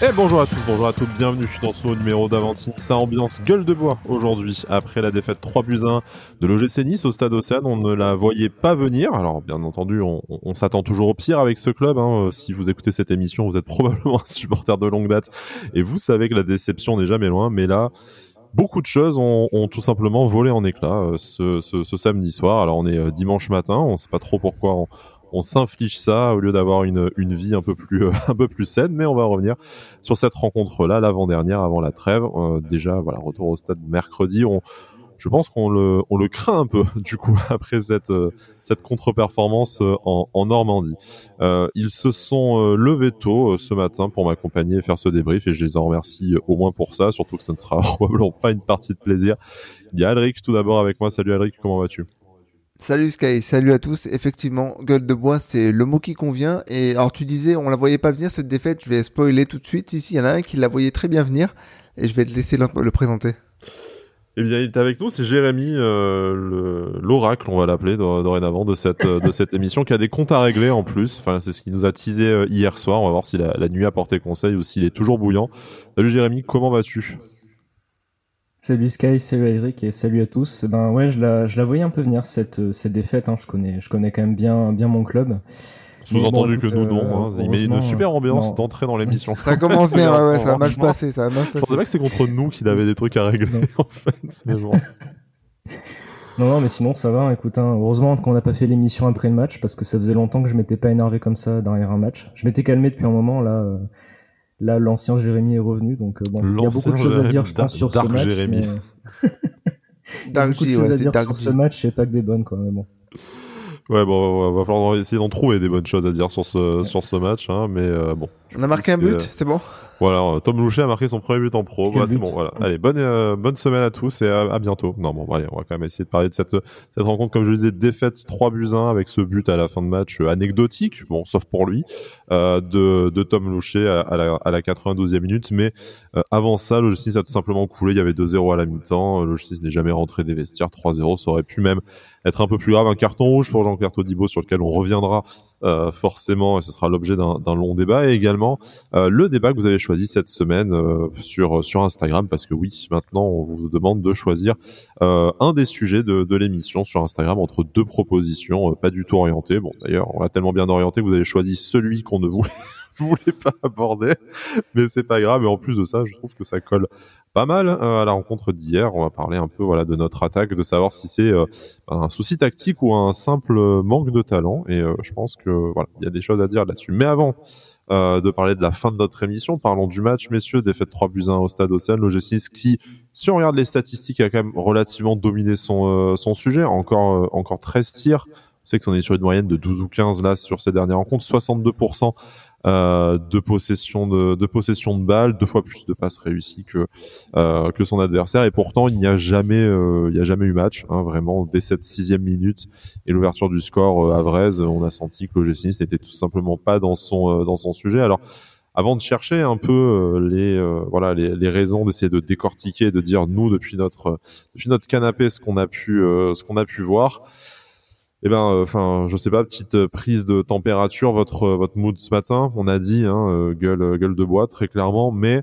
Et bonjour à tous, bonjour à toutes, bienvenue dans ce numéro d'Avantine. Sa ambiance gueule de bois aujourd'hui, après la défaite 3 buts 1 de l'OGC Nice au stade Océane. On ne la voyait pas venir. Alors, bien entendu, on, s'attend toujours au pire avec ce club. Hein. Si vous écoutez cette émission, vous êtes probablement un supporter de longue date et vous savez que la déception n'est jamais loin. Mais là, beaucoup de choses ont, tout simplement volé en éclats euh, ce, ce, ce, samedi soir. Alors on est euh, dimanche matin, on ne sait pas trop pourquoi on, on s'inflige ça au lieu d'avoir une, une vie un peu plus euh, un peu plus saine, mais on va revenir sur cette rencontre là l'avant-dernière avant la trêve. déjà voilà, retour au stade mercredi, on je pense qu'on le, on le craint un peu du coup après cette euh, cette contre-performance euh, en, Normandie. Euh, ils se sont euh, levés tôt ce matin pour m'accompagner et faire ce débrief et je les en remercie au moins pour ça, surtout que ce ne sera probablement pas une partie de plaisir. Il y a Alric tout d'abord avec moi. Salut Alric, comment vas-tu? Salut Sky, salut à tous. Effectivement, gueule de bois, c'est le mot qui convient. Et alors tu disais, on la voyait pas venir cette défaite. Je vais spoiler tout de suite. Ici, il y en a un qui la voyait très bien venir, et je vais te laisser le présenter. Eh bien, il est avec nous, c'est Jérémy, euh, l'oracle, on va l'appeler dorénavant, de cette, euh, de cette émission, qui a des comptes à régler en plus. Enfin, c'est ce qui nous a teasé euh, hier soir. On va voir si la, nuit a porté conseil ou s'il est toujours bouillant. Salut Jérémy, comment vas-tu? Salut Sky, salut Eric et salut à tous. Ben ouais, je la, je la voyais un peu venir cette, cette défaite. Hein. Je connais, je connais quand même bien, bien mon club. Sous-entendu que nous, non. Hein. Il met une super ambiance d'entrée dans l'émission. Ça commence bien, ouais, ça va mal passer. Ça Je pensais pas que c'est contre nous qu'il avait des trucs à régler, en fait. Mais bon. Non, non, mais sinon ça va. Écoute, hein, heureusement qu'on n'a pas fait l'émission après le match parce que ça faisait longtemps que je m'étais pas énervé comme ça derrière un match. Je m'étais calmé depuis un moment. Là, euh, là, l'ancien Jérémy est revenu, donc euh, bon, il y a beaucoup de choses à dire, je pense, sur ce match. Jérémy. Mais... il y a beaucoup de choses à dire sur ce match et pas que des bonnes, quoi. Mais bon. Ouais, bon, va falloir essayer d'en trouver des bonnes choses à dire sur ce, sur ce match, hein, mais euh, bon. On a marqué un but, euh, c'est bon? Voilà, euh, Tom Louchet a marqué son premier but en pro. Voilà, c'est bon. Voilà. Allez, bonne euh, bonne semaine à tous et à, bientôt. Non, bon, allez, on va quand même essayer de parler de cette cette rencontre, comme je le disais, défaite 3 buts 1 avec ce but à la fin de match euh, anecdotique, bon, sauf pour lui, euh, de de Tom Louchet à, la à la 92e minute. Mais avant ça, le a tout simplement coulé. Il y avait 2-0 à la mi-temps. Le n'est jamais rentré des vestiaires. 3-0, ça aurait pu même être un peu plus grave. Un carton rouge pour Jean-Claire Todibo sur lequel on reviendra euh, forcément, et ce sera l'objet d'un long débat, et également euh, le débat que vous avez choisi cette semaine euh, sur sur Instagram, parce que oui, maintenant on vous demande de choisir un des sujets de, de l'émission sur Instagram entre deux propositions, pas du tout orientées. Bon, d'ailleurs, on l'a tellement bien orienté que vous avez choisi celui qu'on ne voulait voulais pas aborder, mais c'est pas grave. Et en plus de ça, je trouve que ça colle pas mal euh, à la rencontre d'hier. On va parler un peu voilà de notre attaque, de savoir si c'est euh, un souci tactique ou un simple manque de talent. Et euh, je pense que voilà, il y a des choses à dire là-dessus. Mais avant de parler de la fin de notre émission, parlons du match, messieurs. Défaite 3 buts 1 au stade Océane, l'OG6 qui, si on regarde les statistiques, a quand même relativement dominé son son sujet. Encore encore 13 tirs. Sait qu'on est sur une moyenne de 12 ou 15 là sur ces dernières rencontres, 62% euh, de possession de, de, possession de balles, deux fois plus de passes réussies que euh, que son adversaire. Et pourtant, il n'y a jamais euh, il y a jamais eu match. Hein, vraiment, dès cette sixième minute et l'ouverture du score à Vraise, on a senti que l'OGC n'était tout simplement pas dans son dans son sujet. Alors avant de chercher un peu les voilà les, les raisons d'essayer de décortiquer de dire nous depuis notre depuis notre canapé ce qu'on a pu ce qu'on a pu voir eh ben, euh, enfin, je sais pas, petite euh, prise de température, votre euh, votre mood ce matin. On a dit, hein, gueule gueule de bois très clairement, mais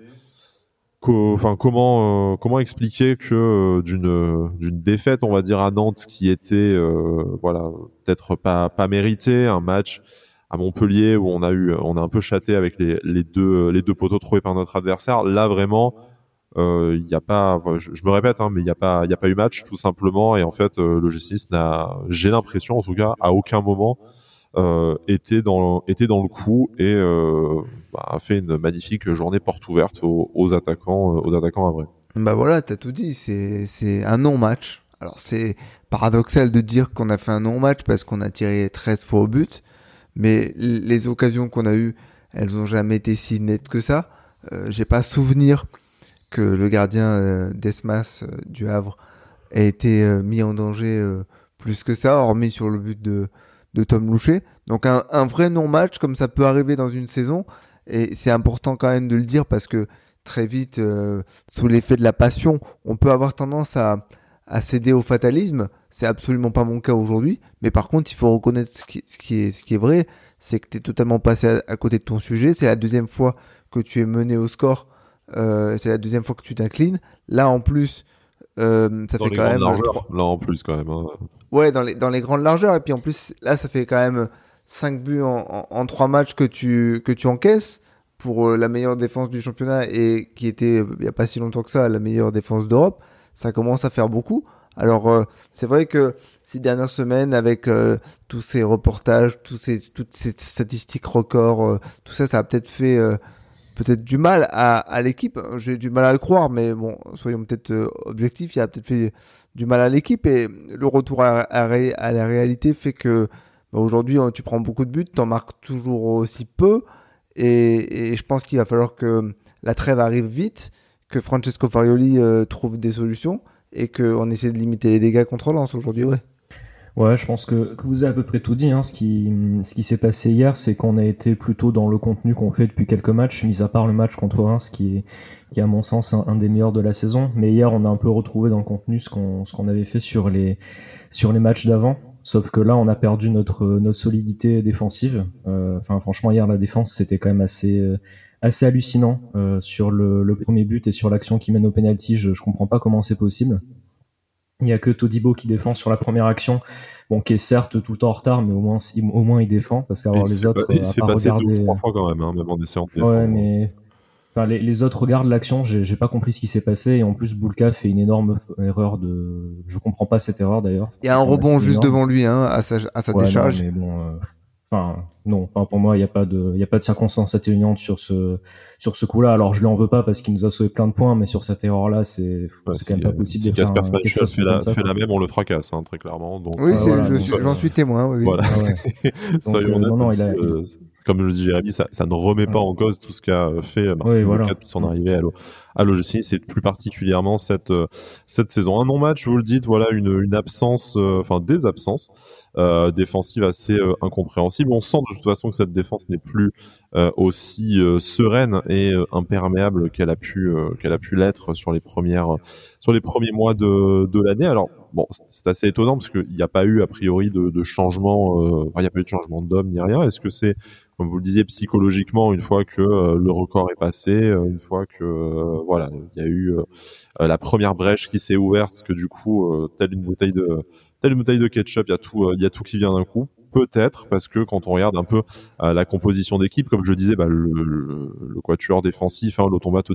enfin comment comment expliquer que d'une d'une défaite, on va dire à Nantes, qui était voilà peut-être pas pas mérité, un match à Montpellier où on a eu on a un peu chaté avec les les deux les deux poteaux trouvés par notre adversaire. Là vraiment il euh, y a pas, je, me répète, hein, mais il n'y a pas, il y a pas eu match tout simplement. Et en fait, euh, le G6 n'a, j'ai l'impression, en tout cas, à aucun moment euh, était dans, était dans le coup et bah, a fait une magnifique journée porte ouverte aux, aux attaquants, aux attaquants à vrai. Bah voilà, t'as tout dit. C'est, c'est un non-match. Alors c'est paradoxal de dire qu'on a fait un non-match parce qu'on a tiré 13 fois au but, mais les occasions qu'on a eues, elles ont jamais été si nettes que ça. Euh, j'ai pas souvenir que le gardien euh, d'Esmas euh, du Havre a été euh, mis en danger plus que ça, hormis sur le but de, Tom Loucher. Donc un, vrai non-match, comme ça peut arriver dans une saison, et c'est important quand même de le dire parce que très vite, sous l'effet de la passion, on peut avoir tendance à, céder au fatalisme. C'est absolument pas mon cas aujourd'hui, mais par contre, il faut reconnaître ce qui, est, vrai, c'est que tu es totalement passé à, côté de ton sujet. C'est la deuxième fois que tu es mené au score. C'est la deuxième fois que tu t'inclines. Là, en plus, ça fait quand même. Largeurs, là, en plus, quand même. Hein. Ouais, dans les, dans les grandes largeurs. Et puis en plus, là, ça fait quand même 5 buts en, en, 3 matchs que tu, que tu encaisses pour la meilleure défense du championnat et qui était, il n'y a pas si longtemps que ça, la meilleure défense d'Europe. Ça commence à faire beaucoup. Alors euh, c'est vrai que ces dernières semaines, avec euh, tous ces reportages, tous ces, toutes ces statistiques records, euh, tout ça, ça a peut-être fait peut-être du mal à, l'équipe. J'ai du mal à le croire, mais bon, soyons peut-être objectifs, il a peut-être fait du mal à l'équipe et le retour à, la réalité fait que bah, aujourd'hui tu prends beaucoup de buts, t'en marques toujours aussi peu et, je pense qu'il va falloir que la trêve arrive vite, que Francesco Farioli trouve des solutions et qu'on essaie de limiter les dégâts contre Lens aujourd'hui, ouais. Ouais, je pense que, que, vous avez à peu près tout dit. Hein. Ce qui, ce qui s'est passé hier, c'est qu'on a été plutôt dans le contenu qu'on fait depuis quelques matchs, mis à part le match contre Reims, qui est, qui est à mon sens un, des meilleurs de la saison. Mais hier, on a un peu retrouvé dans le contenu ce qu'on, ce qu'on avait fait sur les, sur les matchs d'avant. Sauf que là, on a perdu notre, notre solidité défensive. Euh, enfin, franchement, hier, la défense, c'était quand même assez, assez hallucinant euh, sur le, le, premier but et sur l'action qui mène au penalty. Je, je comprends pas comment c'est possible. Il y a que Todibo qui défend sur la première action, bon qui est certes tout le temps en retard, mais au moins au moins il défend parce qu'avoir les autres il s'est passé deux, trois fois quand même, hein, même en essayant de Ouais, mais enfin, les, les, autres regardent l'action, j'ai pas compris ce qui s'est passé et en plus Boulka fait une énorme erreur de, je comprends pas cette erreur d'ailleurs. Il y a un rebond juste devant lui hein, à sa, à sa décharge. mais bon, euh, Enfin, non, pour moi, il n'y a pas de, il y a pas de circonstances atténuantes sur ce, sur ce coup-là. Alors, je lui en veux pas parce qu'il nous a sauvé plein de points, mais sur cette erreur-là, c'est, c'est quand même pas possible. Si Casper Schmeichel fait, la, fait la même, on le fracasse, hein, très clairement. Donc, oui, j'en suis témoin. Oui. Voilà. Ah Soyons euh, honnêtes. il a, euh, comme le dit Jérémy, ça, ça ne remet pas en cause tout ce qu'a fait Marcel oui, voilà. depuis son arrivée à à l'OGC, c'est plus particulièrement cette euh, cette saison. Un non-match, vous le dites, voilà une, une absence, euh, enfin des absences euh, défensives assez euh, incompréhensibles. On sent de toute façon que cette défense n'est plus aussi sereine et imperméable qu'elle a pu qu'elle a pu l'être sur les premières sur les premiers mois de de l'année. Alors bon, c'est assez étonnant parce qu'il n'y a pas eu a priori de, de changement, il n'y a pas eu de changement d'homme ni rien. Est-ce que c'est comme vous le disiez, psychologiquement, une fois que euh, le record est passé, euh, une fois que euh, voilà, il y a eu la première brèche qui s'est ouverte, que du coup, telle une bouteille de telle une bouteille de ketchup, il y a tout, il y a tout qui vient d'un coup peut-être parce que quand on regarde un peu euh, la composition d'équipe, comme je disais, bah, le, le, le, quatuor défensif, hein, l'automate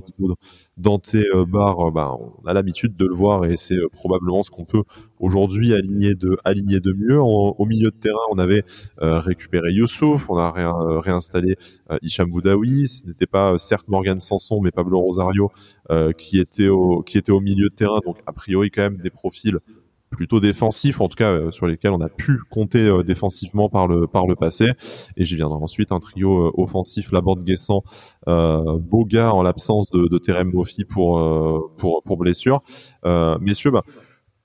Dante euh, Bar, euh, bah, on a l'habitude de le voir et c'est probablement ce qu'on peut aujourd'hui aligner de mieux. au milieu de terrain, on avait récupéré Youssouf, on a réinstallé Hicham Boudaoui. Ce n'était pas certes Morgan Sanson, mais Pablo Rosario qui était au milieu de terrain. Donc a priori quand même des profils plutôt défensifs, en tout cas euh, sur lesquels on a pu compter euh, défensivement par le par le passé. Et j'y viendrai ensuite un trio euh, offensif, Laborde Guessant, euh, Boga en l'absence de, de Terem Bofi pour pour pour blessure. messieurs, bah,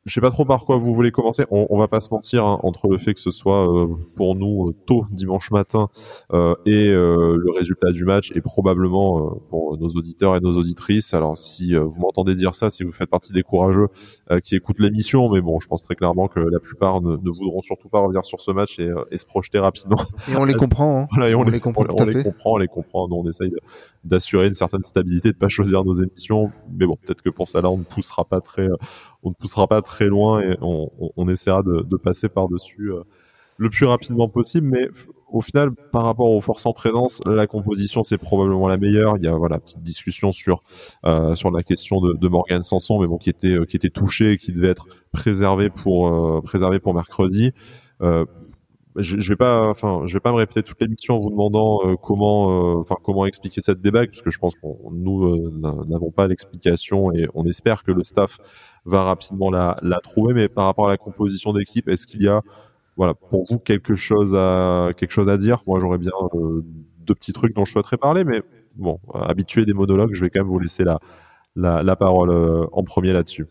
je sais pas trop par quoi vous voulez commencer. On, on va pas se mentir hein, entre le fait que ce soit euh, pour nous euh, tôt dimanche matin euh, et euh, le résultat du match et probablement pour nos auditeurs et nos auditrices. Alors si vous m'entendez dire ça, si vous faites partie des courageux qui écoutent l'émission, mais bon, je pense très clairement que la plupart ne, ne voudront surtout pas revenir sur ce match et, et se projeter rapidement. Et on les comprend. Hein. Voilà, et on, les, comprend. On, les comprend, on les comprend. on essaye d'assurer une certaine stabilité, de pas choisir nos émissions. Mais bon, peut-être que pour ça là, on ne poussera pas très on ne poussera pas très loin et on, essaiera de, passer par-dessus euh, le plus rapidement possible. Mais au final, par rapport aux forces en présence, la composition c'est probablement la meilleure. Il y a voilà petite discussion sur euh, sur la question de, de Morgan Sanson, mais bon qui était euh, qui était touché et qui devait être préservé pour euh, préservé pour mercredi. Je, je vais pas, enfin, je vais pas me répéter toute l'émission en vous demandant comment, enfin, comment expliquer cette débat, parce que je pense qu'on nous n'avons pas l'explication et on espère que le staff va rapidement la, trouver. Mais par rapport à la composition d'équipe, est-ce qu'il y a, voilà, pour vous quelque chose à quelque chose à dire? Moi, j'aurais bien euh, deux petits trucs dont je souhaiterais parler, mais bon, habitué des monologues, je vais quand même vous laisser la la, parole euh, en premier là-dessus.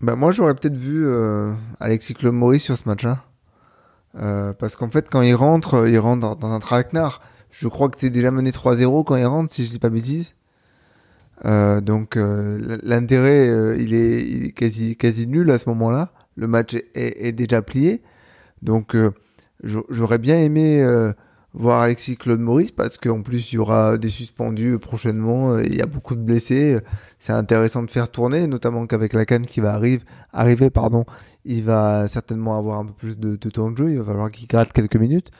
Bah moi, j'aurais peut-être vu euh, Alexis Claude Maurice sur ce match-là. Parce qu'en fait, quand il rentre, il rentre dans, un traquenard. Je crois que tu es déjà mené 3-0 quand il rentre, si je dis pas bêtise. Euh, donc euh, l'intérêt, euh, il, est, quasi, quasi nul à ce moment-là. Le match est, déjà plié. Donc j'aurais bien aimé voir Alexis Claude Maurice parce qu'en plus il y aura des suspendus prochainement, il y a beaucoup de blessés. C'est intéressant de faire tourner, notamment qu'avec la canne qui va arriver, arriver, pardon, il va certainement avoir un peu plus de, temps de jeu, il va falloir qu'il gratte quelques minutes.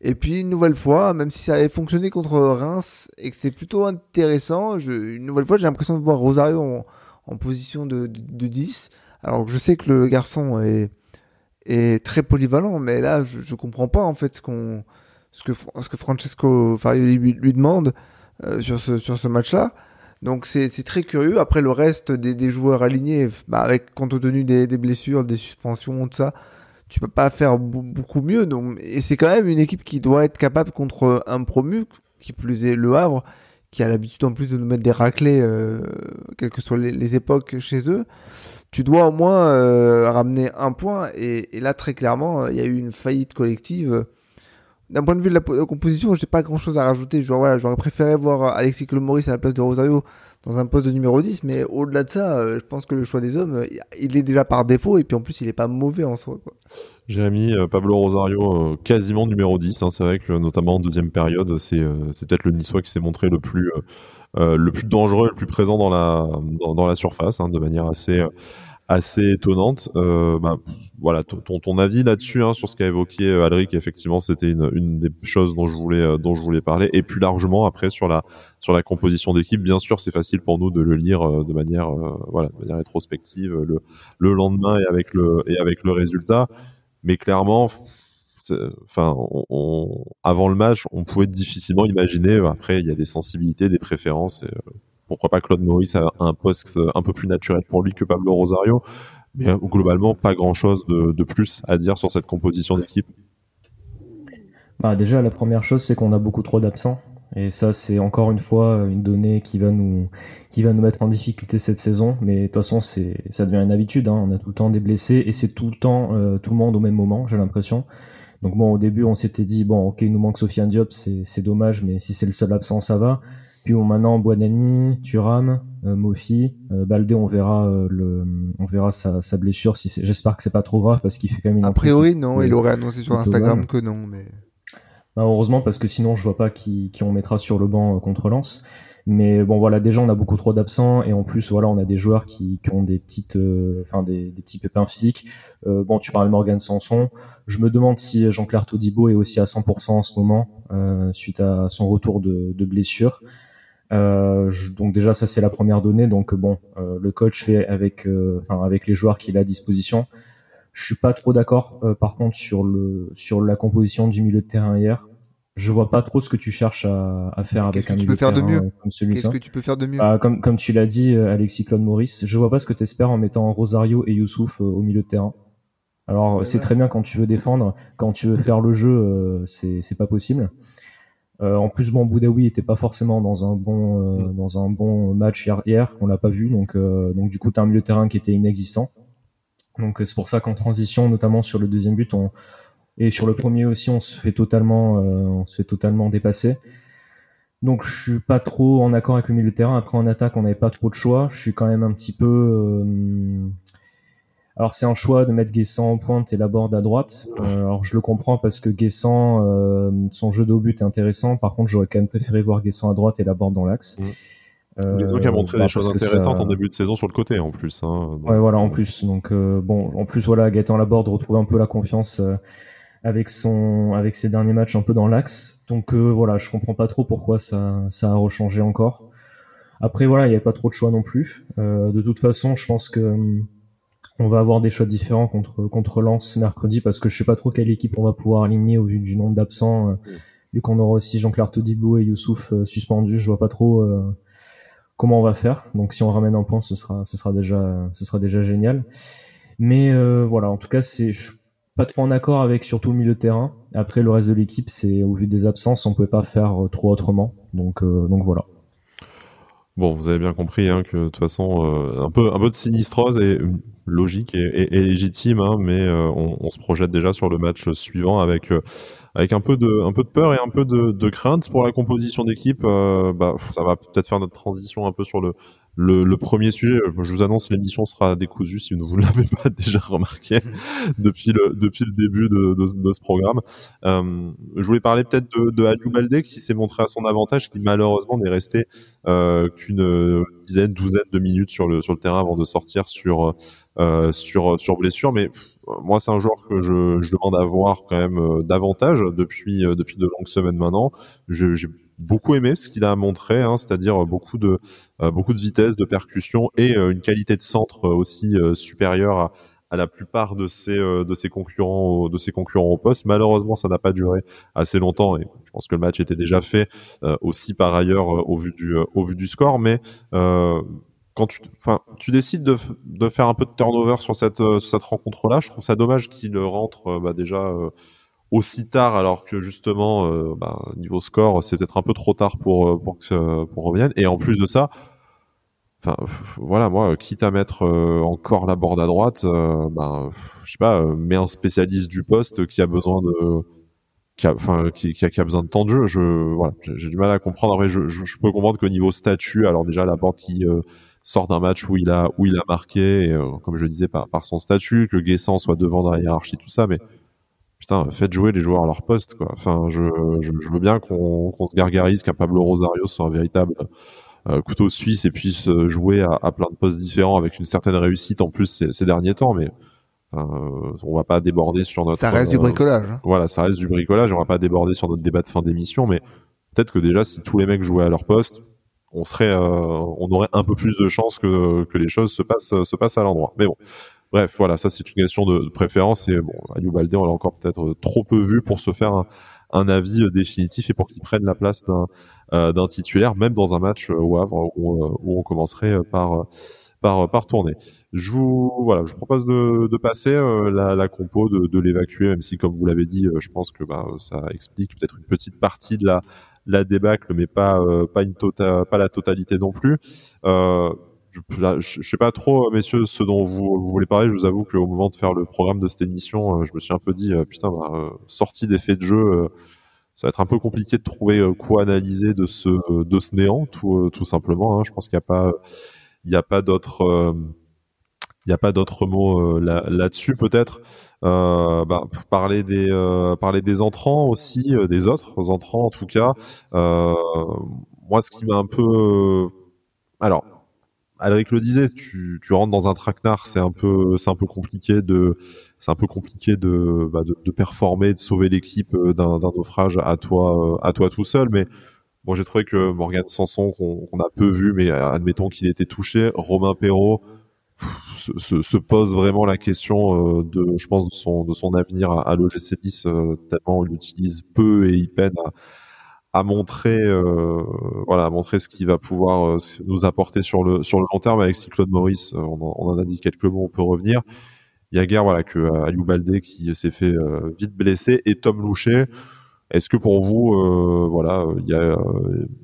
Et puis une nouvelle fois, même si ça avait fonctionné contre Reims et que c'est plutôt intéressant, une nouvelle fois j'ai l'impression de voir Rosario en, position de, de, 10. Alors je sais que le garçon est, très polyvalent, mais là je, je comprends pas en fait ce que, ce que Francesco Farioli lui, demande euh, sur ce, match-là. Donc c'est très curieux. Après le reste des, joueurs alignés, bah, compte tenu des, blessures, des suspensions, tout ça, tu peux pas faire beaucoup mieux. Donc, et c'est quand même une équipe qui doit être capable contre un promu, qui plus est le Havre, qui a l'habitude en plus de nous mettre des raclés, euh, quelles que soient les, époques chez eux. Tu dois au moins euh, ramener un point. Et, là très clairement, il y a eu une faillite collective d'un point de vue de la, composition, j'ai pas grand chose à rajouter. Genre, voilà, j'aurais préféré voir Alexis Maurice à la place de Rosario dans un poste de numéro 10, mais au-delà de ça, euh, je pense que le choix des hommes, euh, il est déjà par défaut, et puis en plus, il est pas mauvais en soi. Jérémy, euh, Pablo Rosario, quasiment numéro 10. Hein, c'est vrai que notamment en deuxième période, c'est peut-être le Niçois qui s'est montré le plus, le plus dangereux, le plus présent dans la, dans, la surface, hein, de manière assez assez étonnante. Euh, bah, voilà, ton, ton avis là-dessus, hein, sur ce qu'a évoqué euh, Alric, effectivement, c'était une, une des choses dont je voulais, euh, dont je voulais parler. Et plus largement, après, sur la, sur la composition d'équipe, bien sûr, c'est facile pour nous de le lire euh, de manière, voilà, de manière rétrospective le, le lendemain et avec le, et avec le résultat. Mais clairement, enfin, on, avant le match, on pouvait difficilement imaginer. Après, il y a des sensibilités, des préférences. Et, pourquoi pas Claude Maurice a un poste un peu plus naturel pour lui que Pablo Rosario. Mais euh, globalement, pas grand-chose de, plus à dire sur cette composition d'équipe. Bah déjà, la première chose, c'est qu'on a beaucoup trop d'absents. Et ça, c'est encore une fois une donnée qui va nous, qui va nous mettre en difficulté cette saison. Mais de toute façon, c'est, ça devient une habitude. Hein. On a tout le temps des blessés et c'est tout le temps euh, tout le monde au même moment, j'ai l'impression. Donc bon, au début, on s'était dit bon, ok, il nous manque Sofiane Diop, c'est dommage, mais si c'est le seul absent, ça va. Puis bon, maintenant Boanani, Thuram, euh, Mofi, euh, Baldé, on verra euh, le, on verra sa, sa blessure. Si j'espère que c'est pas trop grave parce qu'il fait quand même une. A priori, non. Il aurait annoncé sur Instagram que non, mais. Bah, heureusement parce que sinon je vois pas qui, qui on mettra sur le banc contre Lens. Mais bon voilà, déjà on a beaucoup trop d'absents et en plus voilà on a des joueurs qui, qui ont des petites, enfin des, des petits pépins physiques. bon tu parles de Morgan Sanson. Je me demande si Jean-Claire Todibo est aussi à 100% en ce moment suite à son retour de, de blessure. Euh, donc déjà ça c'est la première donnée. Donc bon, euh, le coach fait avec, euh, enfin avec les joueurs qu'il a à disposition. Je suis pas trop d'accord par contre sur le sur la composition du milieu de terrain hier. Je vois pas trop ce que tu cherches à, à faire avec un milieu de terrain mieux comme celui-là. Qu'est-ce que tu peux faire de mieux bah, Comme comme tu l'as dit, Alexis Claude Maurice. Je vois pas ce que tu espères en mettant Rosario et Youssouf au milieu de terrain. Alors c'est très bien quand tu veux défendre, quand tu veux faire le jeu, c'est c'est pas possible. Euh, en plus, bon, Boudaoui était pas forcément dans un bon euh, mm. dans un bon match hier, hier on l'a pas vu, donc euh, donc du coup, t'as un milieu de terrain qui était inexistant. Donc c'est pour ça qu'en transition, notamment sur le deuxième but, on et sur le premier aussi, on se fait totalement on se fait totalement dépasser. Donc je suis pas trop en accord avec le milieu de terrain. Après en attaque, on n'avait pas trop de choix. Je suis quand même un petit peu alors c'est un choix de mettre Guessant en pointe et Laborde à droite. Euh, alors je le comprends parce que Guessant, euh, son jeu d'au but est intéressant. Par contre, j'aurais quand même préféré voir Guessant à droite et Laborde dans l'axe. Mmh. Euh, qui a montré des bah, choses intéressantes en début de saison sur le côté en plus. Hein, ouais, voilà, en plus. Donc euh, bon, en plus voilà, Gaëtan Laborde retrouve un peu la confiance euh, avec son, avec ses derniers matchs un peu dans l'axe. Donc voilà, je comprends pas trop pourquoi ça, ça a rechangé encore. Après voilà, il n'y avait pas trop de choix non plus. de toute façon, je pense que hum, on va avoir des choix différents contre contre Lens mercredi parce que je sais pas trop quelle équipe on va pouvoir aligner au vu du nombre d'absents. Euh, vu qu'on aura aussi Jean-Claire Todibou et Youssouf euh, suspendus, je vois pas trop euh, comment on va faire. Donc si on ramène un point, ce sera ce sera déjà ce sera déjà génial. Mais voilà, en tout cas, c'est pas trop en accord avec surtout le milieu de terrain. Après le reste de l'équipe, c'est au vu des absences, on pouvait pas faire trop autrement. Donc donc voilà. Bon, vous avez bien compris hein, que de toute façon, un peu un peu de sinistrose et logique et, légitime, hein, mais euh, on, se projette déjà sur le match suivant avec euh, avec un peu de un peu de peur et un peu de, crainte pour la composition d'équipe. Euh, bah, ça va peut-être faire notre transition un peu sur le le, le, premier sujet, je vous annonce, l'émission sera décousue si vous ne l'avez pas déjà remarqué depuis le depuis le début de, de, de ce programme. Euh, je voulais parler peut-être de, de Aliou Baldé qui s'est montré à son avantage, qui malheureusement n'est resté euh, qu'une dizaine, douzaine de minutes sur le sur le terrain avant de sortir sur euh, sur sur blessure. Mais moi, c'est un joueur que je, je demande à voir quand même euh, davantage depuis euh, depuis de longues semaines maintenant. J'ai beaucoup aimé ce qu'il a montré, hein, c'est-à-dire beaucoup de euh, beaucoup de vitesse, de percussion et une qualité de centre aussi supérieure à, à, la plupart de ses de ses concurrents de ses concurrents au poste. Malheureusement, ça n'a pas duré assez longtemps et je pense que le match était déjà fait aussi par ailleurs au vu du au vu du score, mais quand tu, enfin, tu décides de, de, faire un peu de turnover sur cette, sur cette rencontre-là, je trouve ça dommage qu'il rentre bah, déjà aussi tard alors que justement euh, bah, niveau score c'est peut-être un peu trop tard pour euh, pour que pour revienne et en plus de ça enfin voilà moi quitte à mettre euh, encore la board à droite bah, je sais pas mets un spécialiste du poste qui a besoin de qui a, enfin qui, besoin de temps de jeu. Je voilà j'ai du mal à comprendre. Je, peux comprendre qu'au niveau statut alors déjà la board qui sort d'un match où il a marqué comme je disais par, son statut que Guessant soit devant dans la hiérarchie tout ça mais putain, faites jouer les joueurs à leur poste, je, veux bien qu'on se gargarise qu'un Pablo Rosario soit un véritable euh, couteau suisse et puisse jouer à, à, plein de postes différents avec une certaine réussite en plus ces, ces derniers temps, mais euh, on va pas déborder sur notre. Ça reste du bricolage. Hein. Voilà, ça reste du bricolage. On va pas déborder sur notre débat de fin d'émission, mais peut-être que déjà, si tous les mecs jouaient à leur poste, on serait, euh, on aurait un peu plus de chances que, que les choses se passent, se passent à l'endroit. Mais bon, Bref, voilà, ça c'est une question de, préférence et bon, Baldé, on l'a encore peut-être trop peu vu pour se faire un, avis euh, définitif et pour qu'il prenne la place d'un euh, d'un titulaire, même dans un match au Havre où, euh, on commencerait par par, par tourner. Je vous voilà, je vous propose de, de passer la, la, compo, de, de l'évacuer, même si comme vous l'avez dit, je pense que bah, ça explique peut-être une petite partie de la la débâcle, mais pas pas une tota-, pas la totalité non plus. Euh, je, je, sais pas trop, messieurs, ce dont vous, voulez parler. Je vous avoue qu'au moment de faire le programme de cette émission, euh, je me suis un peu dit, euh, putain, bah, euh, sortie d'effet de jeu, ça va être un peu compliqué de trouver quoi analyser de ce de ce néant, tout, tout simplement. Hein. Je pense qu'il n'y a pas, il n'y a pas d'autres, il n'y a pas d'autres mots là, là-dessus peut-être. Euh, bah, parler des parler des entrants aussi, des autres entrants en tout cas. moi, ce qui m'a un peu, alors Alric le disait, tu, tu rentres dans un traquenard, c'est un peu, c'est un peu compliqué de, c'est un peu compliqué de, bah, de, de, performer, de sauver l'équipe euh, d'un, naufrage à toi, euh, à toi tout seul. Mais bon, j'ai trouvé que Morgan Sanson, qu'on, qu'on a peu vu, mais admettons qu'il était touché, Romain Perrault se, se, pose vraiment la question euh, de, je pense, de son, de son avenir à, à l'OGC 10, tellement il utilise peu et il peine à à montrer euh, voilà à montrer ce qu'il va pouvoir euh, nous apporter sur le sur le long terme. Avec Claude Maurice euh, on, en, a dit quelques mots on peut revenir il y a guère voilà que Aliou Baldé qui s'est fait vite blesser et Tom Loucher est-ce que pour vous voilà il y a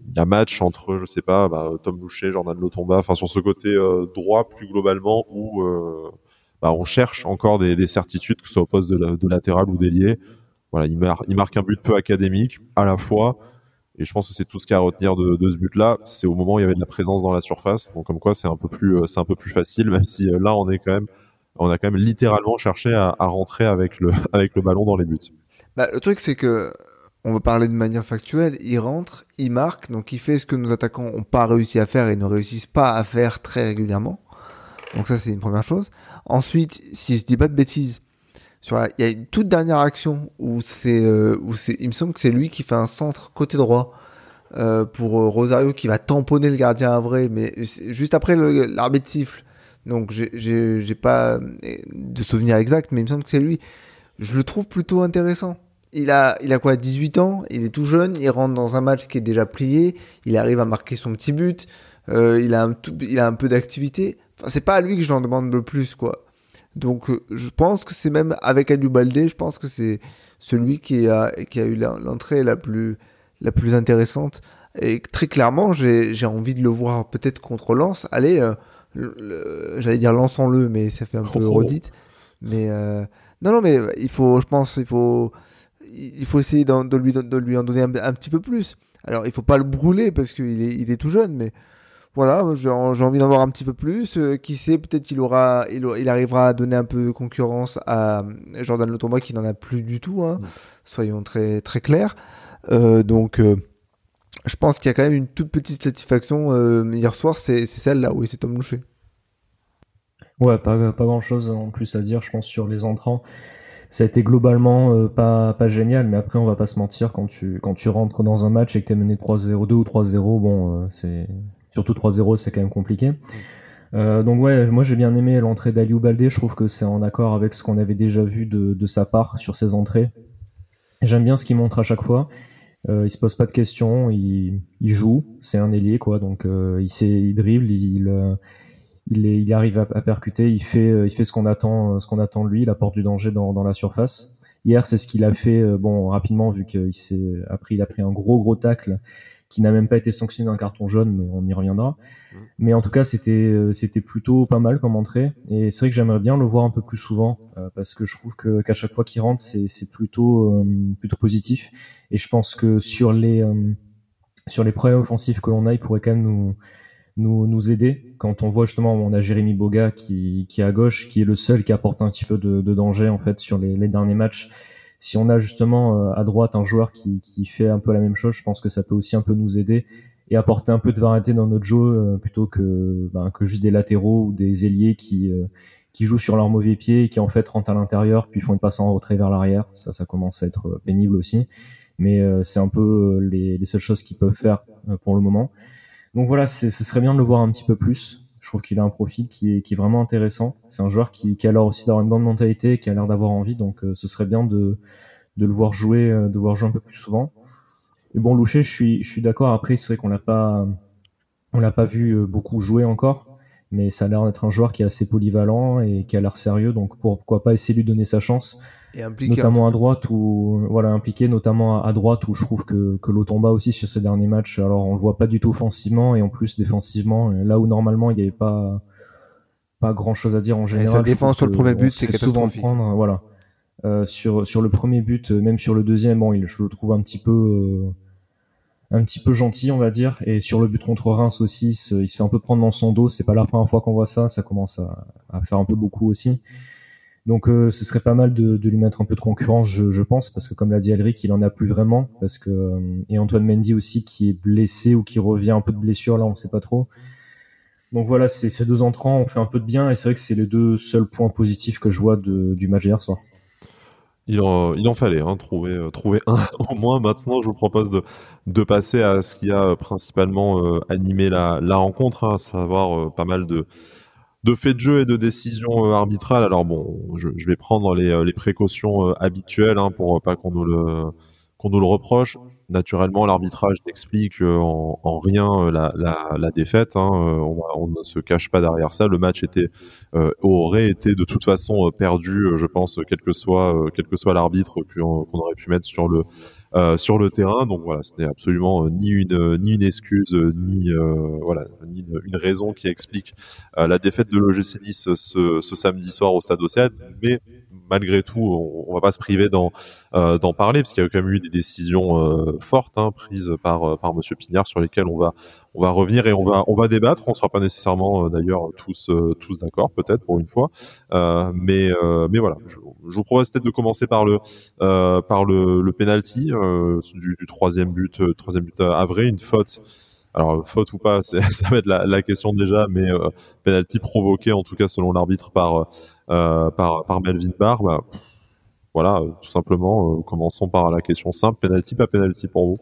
il y a match entre je sais pas bah, Tom Loucher Jordan Lotomba enfin sur ce côté droit plus globalement où bah, on cherche encore des, des, certitudes que ce soit au poste de, latéral ou d'ailier voilà il, mar il marque un but peu académique à la fois et je pense que c'est tout ce qu'il y a à retenir de, de ce but-là. C'est au moment où il y avait de la présence dans la surface. Donc comme quoi, c'est un peu plus, euh, c'est un peu plus facile, même si euh, là, on est quand même, on a quand même littéralement cherché à, rentrer avec le, avec le ballon dans les buts. Bah, le truc, c'est que on va parler de manière factuelle. Il rentre, il marque, donc il fait ce que nos attaquants n'ont pas réussi à faire et ne réussissent pas à faire très régulièrement. Donc ça, c'est une première chose. Ensuite, si je dis pas de bêtises, il y a une toute dernière action où c'est, euh, où c'est, il me semble que c'est lui qui fait un centre côté droit euh, pour euh, Rosario qui va tamponner le gardien à vrai, mais juste après l'arbitre siffle. Donc j'ai, pas de souvenir exact, mais il me semble que c'est lui. Je le trouve plutôt intéressant. Il a, il a quoi, 18 ans, il est tout jeune, il rentre dans un match qui est déjà plié, il arrive à marquer son petit but, il, a un il a un peu d'activité. Enfin, c'est pas à lui que j'en demande le plus, quoi. Donc euh, je pense que c'est même avec Aliou Baldé, je pense que c'est celui qui a, qui a eu l'entrée la plus, la plus intéressante. Et très clairement, j'ai envie de le voir peut-être contre Lens. Allez, euh, j'allais dire lançons-le, mais ça fait un peu oh. redite. Mais euh, non, non, mais il faut, je pense, il faut, il faut essayer de, de lui, de lui en donner un, un, petit peu plus. Alors, il faut pas le brûler parce qu'il est, il est tout jeune, mais voilà, j'ai envie d'en voir un petit peu plus. qui sait, peut-être il aura, il, arrivera à donner un peu de concurrence à Jordan Le qui n'en a plus du tout. Hein. Mm. Soyons très très clairs. donc je pense qu'il y a quand même une toute petite satisfaction hier soir, c'est celle-là, oui, c'est Tom Loucher. Ouais, pas, pas grand chose en plus à dire, je pense, sur les entrants. Ça a été globalement euh, pas, pas génial, mais après, on va pas se mentir, quand tu, quand tu rentres dans un match et que t'es mené 3-0, 2 ou 3-0, bon, euh, c'est, surtout 3-0, c'est quand même compliqué. Euh, donc ouais, moi j'ai bien aimé l'entrée d'Aliou Baldé, je trouve que c'est en accord avec ce qu'on avait déjà vu de, de sa part sur ses entrées. J'aime bien ce qu'il montre à chaque fois. Euh, il se pose pas de questions, il, il joue, c'est un ailier quoi, donc euh, il sait, il dribble, il, il, il arrive à, percuter, il fait, euh, il fait ce qu'on attend, euh, ce qu'on attend de lui, il apporte du danger dans, dans la surface. Hier, c'est ce qu'il a fait, euh, bon, rapidement, vu qu'il s'est, après, il a pris un gros, gros tacle qui n'a même pas été sanctionné d'un carton jaune, mais on y reviendra. Mais en tout cas, c'était, c'était plutôt pas mal comme entrée. Et c'est vrai que j'aimerais bien le voir un peu plus souvent, parce que je trouve que, qu'à chaque fois qu'il rentre, c'est, c'est plutôt, plutôt positif. Et je pense que sur les, sur les projets offensifs que l'on a, il pourrait quand même nous, nous, nous aider quand on voit justement on a Jérémy Boga qui, qui est à gauche qui est le seul qui apporte un petit peu de, de danger en fait sur les, les, derniers matchs si on a justement euh, à droite un joueur qui, qui fait un peu la même chose je pense que ça peut aussi un peu nous aider et apporter un peu de variété dans notre jeu euh, plutôt que ben, que juste des latéraux ou des ailiers qui euh, qui jouent sur leur mauvais pied et qui en fait rentrent à l'intérieur puis font une passe en retrait vers l'arrière. Ça ça commence à être pénible aussi. Mais c'est un peu les, les seules choses qu'ils peuvent faire pour le moment. Donc voilà, ce serait bien de le voir un petit peu plus. Je trouve qu'il a un profil qui est, vraiment intéressant. C'est un joueur qui, qui a l'air aussi d'avoir une bonne mentalité, qui a l'air d'avoir envie. Donc euh, ce serait bien de, de le voir jouer, euh, de voir jouer un peu plus souvent. Et bon, Loucher, je suis, je suis d'accord. Après, c'est vrai qu'on l'a pas, on l'a pas vu euh, beaucoup jouer encore, mais ça a l'air d'être un joueur qui est assez polyvalent et qui a l'air sérieux. Donc pourquoi pas essayer de lui donner sa chance et impliqué notamment à droite ou voilà impliqué notamment à droite où je trouve que que Lotomba aussi sur ces derniers matchs alors on le voit pas du tout offensivement et en plus défensivement là où normalement il n'y avait pas pas grand chose à dire en général. sa défense sur le premier but c'est catastrophique. Prendre, voilà euh, sur sur le premier but même sur le deuxième bon il, je le trouve un petit peu euh, un petit peu gentil on va dire et sur le but contre Reims aussi il se fait un peu prendre dans son dos c'est pas la première fois qu'on voit ça ça commence à, faire un peu beaucoup aussi. Donc euh, ce serait pas mal de, lui mettre un peu de concurrence, je, pense, parce que comme l'a dit Alric, il en a plus vraiment, parce que euh, et Antoine Mendy aussi qui est blessé ou qui revient un peu de blessure là, on sait pas trop. Donc voilà, ces deux entrants ont fait un peu de bien et c'est vrai que c'est les deux seuls points positifs que je vois du match d'hier soir. Il en, fallait hein, trouver, euh, trouver un au moins. Maintenant, je vous propose de, passer à ce qui a principalement animé la, rencontre, hein, à savoir pas mal de, de fait de jeu et de décision euh, arbitrale. Alors bon, je, vais prendre les, euh, précautions euh, habituelles hein, pour pas qu'on nous le qu'on nous le reproche. Naturellement, l'arbitrage n'explique en, en, rien la, la, défaite. Hein. On, on, ne se cache pas derrière ça. Le match était aurait été de toute façon perdu, je pense, quel que soit l'arbitre qu'on aurait pu mettre sur le euh, terrain. Donc voilà, ce n'est absolument euh, ni une euh, excuse ni une, raison qui explique la défaite de l'OGC Nice ce, samedi soir au Stade Océane. Malgré tout, on, on va pas se priver d'en d'en parler parce qu'il y a quand même eu des décisions fortes hein, prises par par Monsieur Pignard sur lesquelles on va revenir et on va débattre. On sera pas nécessairement d'ailleurs tous d'accord peut-être pour une fois, euh, mais voilà. Je, vous propose peut-être de commencer par le euh, par penalty euh, du, troisième but, euh, troisième but à vrai, une faute. Alors faute ou pas, ça va être la, question déjà, mais euh, penalty provoqué en tout cas selon l'arbitre par euh, par par Melvin Barr. Bah, voilà, tout simplement. commençons par la question simple penalty pas penalty pour vous?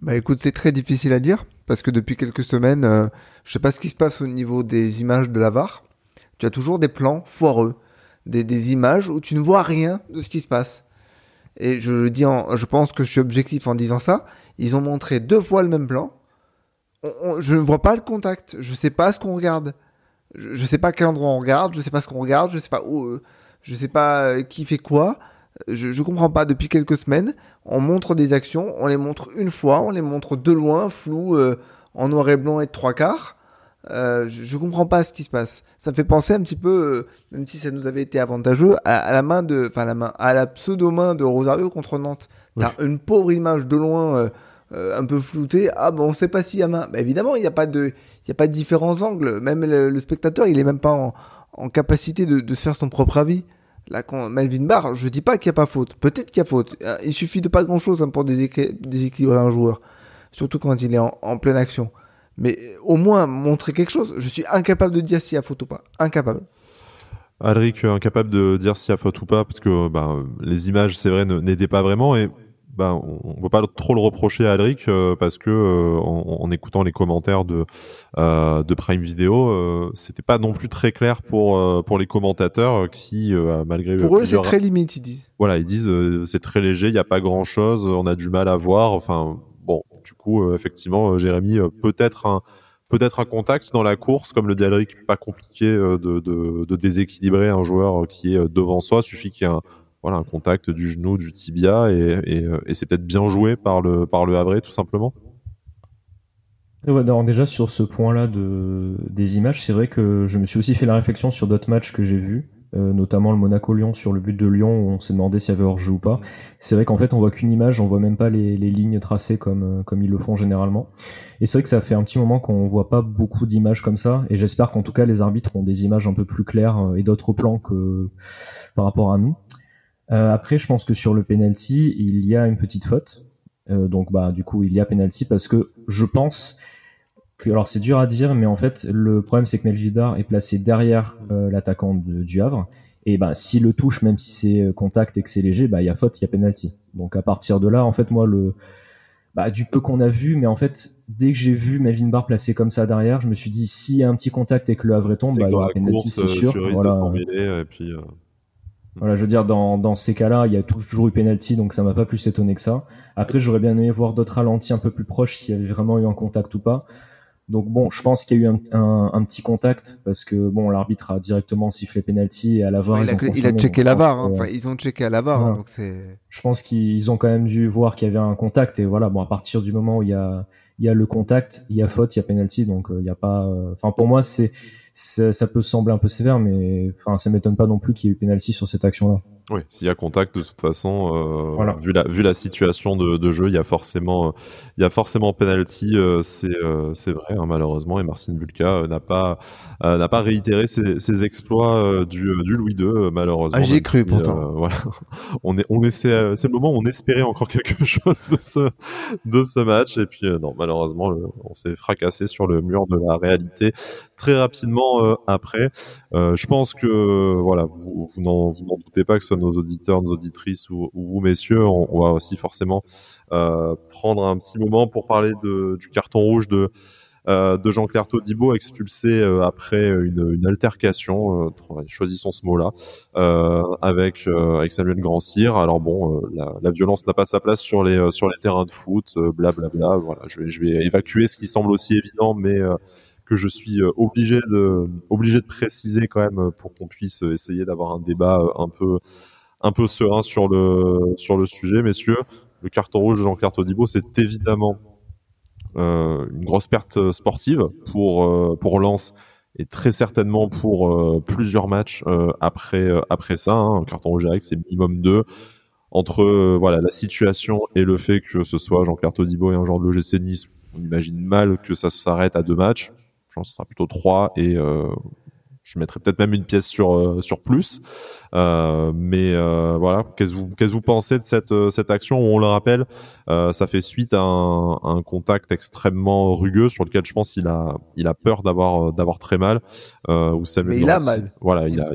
Bah écoute, c'est très difficile à dire parce que depuis quelques semaines, euh, je sais pas ce qui se passe au niveau des images de la VAR. Tu as toujours des plans foireux des, des, images où tu ne vois rien de ce qui se passe. Et je dis, je pense que je suis objectif en disant ça. Ils ont montré deux fois le même plan. Je ne vois pas le contact. Je sais pas ce qu'on regarde. Je, ne sais pas quel endroit on regarde. Je sais pas ce qu'on regarde. Je sais pas où. Euh, je sais pas euh, qui fait quoi. Je, je comprends pas. Depuis quelques semaines, on montre des actions. On les montre une fois. On les montre de loin, flou, euh, en noir et blanc et de trois quarts. Euh, je, je, comprends pas ce qui se passe. Ça me fait penser un petit peu, euh, même si ça nous avait été avantageux, à, la main de, enfin la main, à la pseudo main de Rosario contre Nantes. T'as une pauvre image de loin, euh, un peu flouté. Ah bon, on sait pas s'il y a main. Évidemment, il n'y a pas de, il a pas de différents angles. Même le, spectateur, il est même pas en, en capacité de, se faire son propre avis. Là, quand Melvin Barr, je dis pas qu'il n'y a pas faute. Peut-être qu'il y a faute. Euh, il suffit de pas grand chose hein, pour déséquilibrer un joueur. Surtout quand il est en, pleine action. Mais au moins montrer quelque chose. Je suis incapable de dire s'il y a faute ou pas. Incapable. Alric, incapable de dire s'il y a faute ou pas, parce que bah, les images, c'est vrai, n'étaient pas vraiment. Et bah, on ne peut pas trop le reprocher à Alric euh, parce que euh, en, écoutant les commentaires de euh, de Prime Video, c'était pas non plus très clair pour pour les commentateurs qui malgré pour eux c'est très limite ils disent. Voilà, ils disent c'est très léger, il n'y a pas grand chose, on a du mal à voir. Enfin bon, du coup effectivement Jérémy peut-être un peut-être un contact dans la course, comme le dit Alric, pas compliqué de, de, de, déséquilibrer un joueur qui est devant soi, suffit qu'il y ait un, voilà un contact du genou, du tibia, et, et, euh, et c'est peut-être bien joué par le par le Havre tout simplement. Ouais, déjà sur ce point-là de des images, c'est vrai que je me suis aussi fait la réflexion sur d'autres matchs que j'ai vus, euh, notamment le Monaco-Lyon sur le but de Lyon où on s'est demandé s'il y avait hors-jeu ou pas. C'est vrai qu'en fait on voit qu'une image, on voit même pas les, les lignes tracées comme euh, comme ils le font généralement. Et c'est vrai que ça fait un petit moment qu'on voit pas beaucoup d'images comme ça. Et j'espère qu'en tout cas les arbitres ont des images un peu plus claires et d'autres plans que par rapport à nous. Euh, après, je pense que sur le penalty, il y a une petite faute. Euh, donc, bah, du coup, il y a penalty parce que je pense que, alors c'est dur à dire, mais en fait, le problème c'est que Melvidar est placé derrière euh, l'attaquant du Havre. Et bah, s'il le touche, même si c'est contact et que c'est léger, bah, il y a faute, il y a penalty. Donc, à partir de là, en fait, moi, le, bah, du peu qu'on a vu, mais en fait, dès que j'ai vu Melvin Barr placé comme ça derrière, je me suis dit, s'il y a un petit contact et que le Havre tombe, bah, il y aura penalty, c'est sûr. Voilà. et puis, voilà, je veux dire, dans, dans ces cas-là, il y a toujours eu penalty, donc ça m'a pas plus étonné que ça. Après, j'aurais bien aimé voir d'autres ralentis un peu plus proches s'il y avait vraiment eu un contact ou pas. Donc bon, je pense qu'il y a eu un, un, un, petit contact parce que bon, l'arbitre a directement sifflé penalty et à la VAR. il, a, il a checké la VAR, hein. enfin, ils ont checké à la VAR, hein, donc c'est. Je pense qu'ils ont quand même dû voir qu'il y avait un contact et voilà. Bon, à partir du moment où il y a il y a le contact, il y a faute, il y a penalty, donc euh, il n'y a pas. Euh, enfin, pour moi, c'est ça, peut sembler un peu sévère, mais enfin, ça m'étonne pas non plus qu'il y ait eu penalty sur cette action-là. Oui, s'il y a contact, de toute façon, euh, vu, la, vu la situation de, de jeu, il y a forcément, il y a forcément penalty. Euh, c'est, euh, vrai, hein, malheureusement, et Marcin Bulka n'a pas, n'a pas réitéré ses, ses exploits du, du Louis II, malheureusement. Ah, j'ai cru pourtant. voilà, on est, on c'est le moment où on espérait encore quelque chose de ce, de ce match, et puis non, malheureusement, on s'est fracassé sur le mur de la réalité très rapidement après. je pense que voilà, vous, vous n'en doutez pas que ce nos auditeurs, nos auditrices ou, vous, messieurs, on, va aussi forcément euh, prendre un petit moment pour parler du carton rouge de, euh, Jean-Claire Todibo expulsé euh, après une, altercation, choisissons ce mot-là, avec avec Samuel Grandcir. Alors bon, la, violence n'a pas sa place sur les sur les terrains de foot, blablabla. Bla, bla. Voilà, je vais évacuer ce qui semble aussi évident, mais que je suis obligé de obligé de préciser quand même pour qu'on puisse essayer d'avoir un débat un peu un peu serein sur le sur le sujet, messieurs. Le carton rouge de Jean-Claire Todibo, c'est évidemment euh, une grosse perte sportive pour euh, pour Lens et très certainement pour euh, plusieurs matchs euh, après après ça. Hein. Un carton rouge direct, c'est minimum deux. Entre voilà la situation et le fait que ce soit Jean-Claire Todibo et un joueur de l'OGC Nice, on imagine mal que ça s'arrête à deux matchs. Je pense que ce sera plutôt trois et je mettrais peut-être même une pièce sur euh, sur plus. Euh, mais euh, voilà, qu'est-ce que vous qu'est-ce vous pensez de cette cette action où on le rappelle, ça fait suite à un, un, contact extrêmement rugueux sur lequel je pense il a il a peur d'avoir d'avoir très mal. où Samuel mais il a mal. Voilà, il a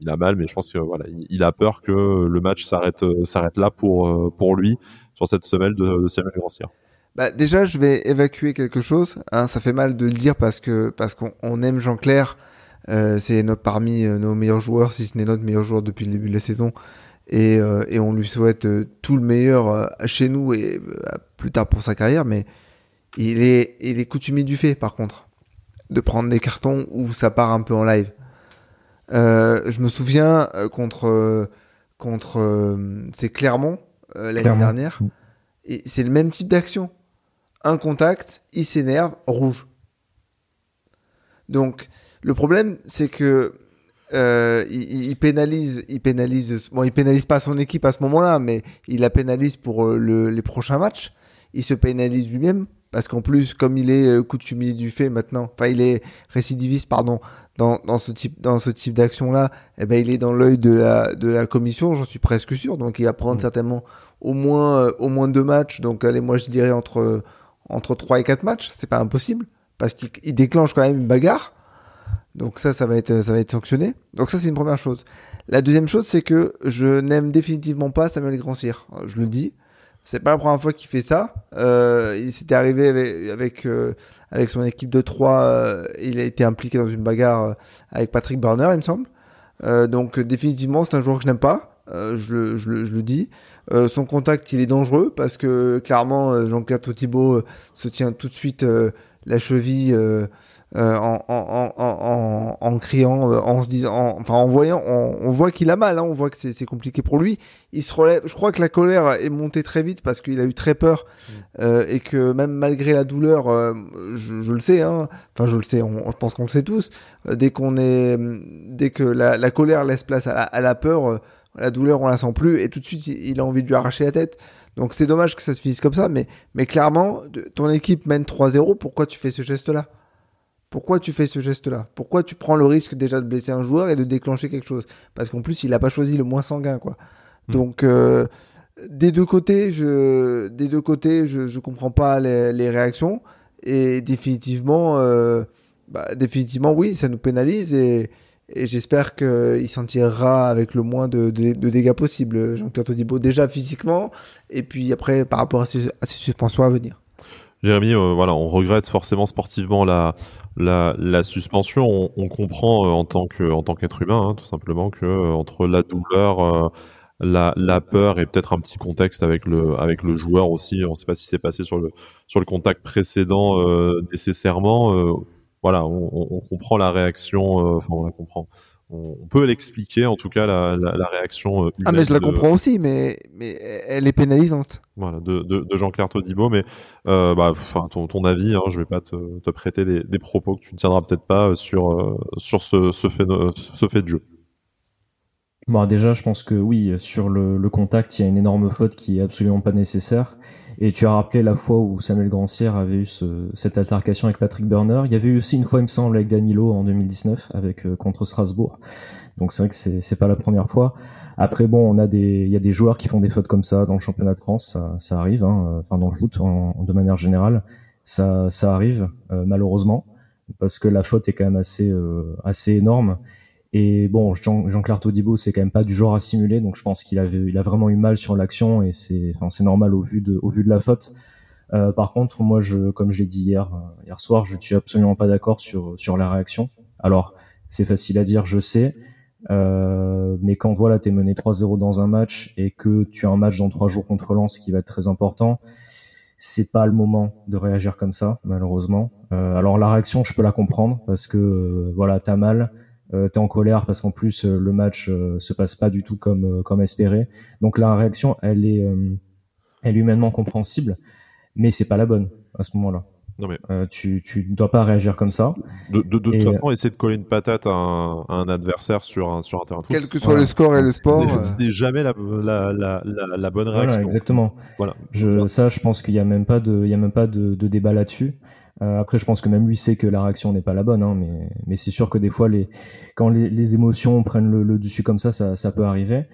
il, a mal, mais je pense que voilà, il, a peur que le match s'arrête s'arrête là pour pour lui sur cette semelle de, de Samuel Grancière. Bah déjà, je vais évacuer quelque chose. Hein, ça fait mal de le dire parce que parce qu'on aime Jean Clair euh, c'est notre parmi euh, nos meilleurs joueurs, si ce n'est notre meilleur joueur depuis le début de la saison. Et, euh, et on lui souhaite tout le meilleur chez nous et plus tard pour sa carrière. Mais il est, il est coutumier du fait, par contre, de prendre des cartons où ça part un peu en live. je me souviens contre contre c'est Clermont l'année dernière et c'est le même type d'action. Un contact, il s'énerve, rouge. Donc le problème, c'est que euh, il, pénalise, il pénalise. Bon, il pénalise pas son équipe à ce moment-là, mais il la pénalise pour euh, le, les prochains matchs. il se pénalise lui-même parce qu'en plus, comme il est euh, coutumier du fait maintenant, enfin il est récidiviste, pardon, dans, dans ce type dans ce type d'action-là, eh ben il est dans l'œil de la de la commission, j'en suis presque sûr. Donc il va prendre mm. certainement au moins au moins deux matchs. Donc allez, moi je dirais entre entre trois et quatre matchs, c'est pas impossible parce qu'il déclenche quand même une bagarre. Donc ça, ça va être ça va être sanctionné. Donc ça c'est une première chose. La deuxième chose, c'est que je n'aime définitivement pas Samuel Grand-Cyr. Je le dis. C'est pas la première fois qu'il fait ça. Euh, il s'était arrivé avec avec, euh, son équipe de 3. Euh, il a été impliqué dans une bagarre avec Patrick Burner, il me semble. Donc définitivement, c'est un joueur que je n'aime pas. Je le, je, le, je, le, dis. son contact, il est dangereux parce que clairement, Jean-Claude Thibault se tient tout de suite la cheville euh, en, en, en, en, criant, euh, en se disant, enfin en voyant, on, voit qu'il a mal, hein, on voit que c'est compliqué pour lui. Il se relève. Je crois que la colère est montée très vite parce qu'il a eu très peur mm. euh, et que même malgré la douleur, euh, je, je, le sais, hein, enfin je le sais, on, je pense qu'on le sait tous. dès qu'on est, dès que la, la, colère laisse place à la, à la peur, la douleur on la sent plus et tout de suite il a envie de lui arracher la tête. Donc c'est dommage que ça se finisse comme ça, mais mais clairement, ton équipe mène 3-0, pourquoi tu fais ce geste-là? Pourquoi tu fais ce geste-là? Pourquoi tu prends le risque déjà de blesser un joueur et de déclencher quelque chose? Parce qu'en plus, il n'a pas choisi le moins sanguin, quoi. Hmm. Donc, euh, des deux côtés, je, des deux côtés, je, je comprends pas les, réactions et définitivement, euh, bah, définitivement, oui, ça nous pénalise et, j'espère qu'il s'en tirera avec le moins de, dégâts possible, Jean-Claude Todibo, déjà physiquement et puis après par rapport à ses, à ses suspensions à venir. Jérémy, euh, voilà, on regrette forcément sportivement la, suspension. On, comprend euh, en tant qu'être humain, hein, tout simplement, que euh, entre la douleur, la, peur et peut-être un petit contexte avec le joueur aussi. On ne sait pas si c'est passé sur le contact précédent nécessairement. Voilà, on, on, comprend la réaction. Enfin, on la comprend on peut l'expliquer, en tout cas, la, la, la réaction. Euh, ah, mais je la comprends aussi, mais, mais elle est pénalisante. Voilà, de, de, de Jean-Claire Todibo, mais euh, bah, ton, ton avis, hein, je vais pas te, te prêter des, des, propos que tu ne tiendras peut-être pas sur, euh, sur ce, ce, fait, ce fait de jeu. Bon, déjà, je pense que oui, sur le, le, contact, il y a une énorme faute qui est absolument pas nécessaire. Et tu as rappelé la fois où Samuel Grancière avait eu ce, cette altercation avec Patrick Burner. Il y avait eu aussi une fois, il me semble, avec Danilo en 2019, avec euh, contre Strasbourg. Donc c'est vrai que c'est, c'est pas la première fois. Après bon, on a des, il y a des joueurs qui font des fautes comme ça dans le championnat de France, ça, ça arrive. Hein, enfin dans le foot, en, de manière générale, ça, ça arrive euh, malheureusement parce que la faute est quand même assez, euh, assez énorme. Et bon, Jean, Jean-Claire Todibo, c'est quand même pas du genre à simuler, donc je pense qu'il avait, il a vraiment eu mal sur l'action et c'est, enfin, c'est normal au vu de, au vu de la faute. Euh, par contre, moi, je, comme je l'ai dit hier, euh, hier soir, je suis absolument pas d'accord sur sur la réaction. Alors, c'est facile à dire, je sais, euh, mais quand voilà, t'es mené 3-0 dans un match et que tu as un match dans trois jours contre Lens qui va être très important, c'est pas le moment de réagir comme ça, malheureusement. Euh, alors la réaction, je peux la comprendre parce que euh, voilà, t'as mal euh, t'es en colère parce qu'en plus euh, le match euh, se passe pas du tout comme comme espéré. Donc la réaction, elle est elle est humainement compréhensible, mais c'est pas la bonne à ce moment-là. Non mais tu tu ne dois pas réagir comme ça. De, de, de toute façon, essayer de coller une patate à un, à un, adversaire sur un sur un terrain de foot. Quel que soit le score et le sport, ce n'est jamais la, la, la, la, bonne réaction. Voilà, exactement. Voilà. Je, ça, je pense qu'il y a même pas de il y a même pas de, de débat là-dessus. Euh, après, je pense que même lui sait que la réaction n'est pas la bonne, hein, mais, mais c'est sûr que des fois, les, quand les, les émotions prennent le, dessus comme ça, ça, ça peut arriver.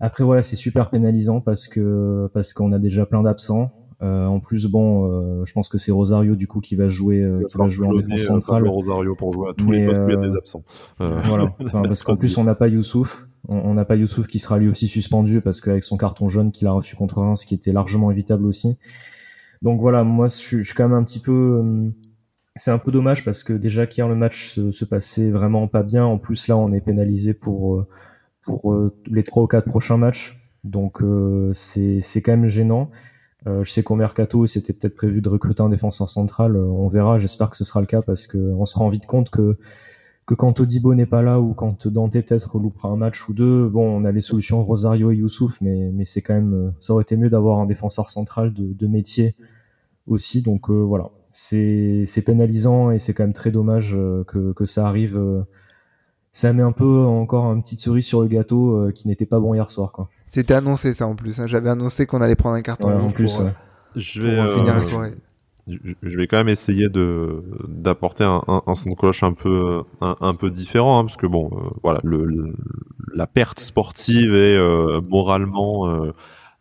Après, voilà, c'est super pénalisant parce que parce qu'on a déjà plein d'absents. Euh, en plus, bon, euh, je pense que c'est Rosario du coup qui va jouer, euh, qui va jouer en défense centrale. Rosario pour jouer à tous les postes où il y a des absents. Voilà, enfin, parce qu'en plus on n'a pas Youssouf, on n'a pas Youssouf qui sera lui aussi suspendu parce qu'avec son carton jaune qu'il a reçu contre Reims, qui était largement évitable aussi. Donc voilà, moi je suis, quand même un petit peu. Euh, c'est un peu dommage parce que déjà qu'hier le match se, passait vraiment pas bien. En plus là, on est pénalisé pour euh, pour euh, les trois ou quatre prochains matchs. Donc c'est c'est quand même gênant. je sais qu'au mercato, c'était peut-être prévu de recruter un défenseur central. on verra. J'espère que ce sera le cas parce que on se rend vite compte que que quand Odibo n'est pas là ou quand Dante peut-être loupera un match ou deux, bon, on a les solutions Rosario et Youssouf, mais, mais c'est quand ça aurait été mieux d'avoir un défenseur central de métier aussi. Donc euh, voilà, c'est pénalisant et c'est quand même très dommage euh, que, que ça arrive. Euh, ça met un peu encore un petit cerise sur le gâteau qui n'était pas bon hier soir. C'était annoncé ça en plus. Hein. J'avais annoncé qu'on allait prendre un carton en plus. Je vais finir la soirée je vais quand même essayer de d'apporter un, un, son de cloche un peu un, un peu différent hein, parce que bon euh, voilà le, la perte sportive et euh, moralement euh,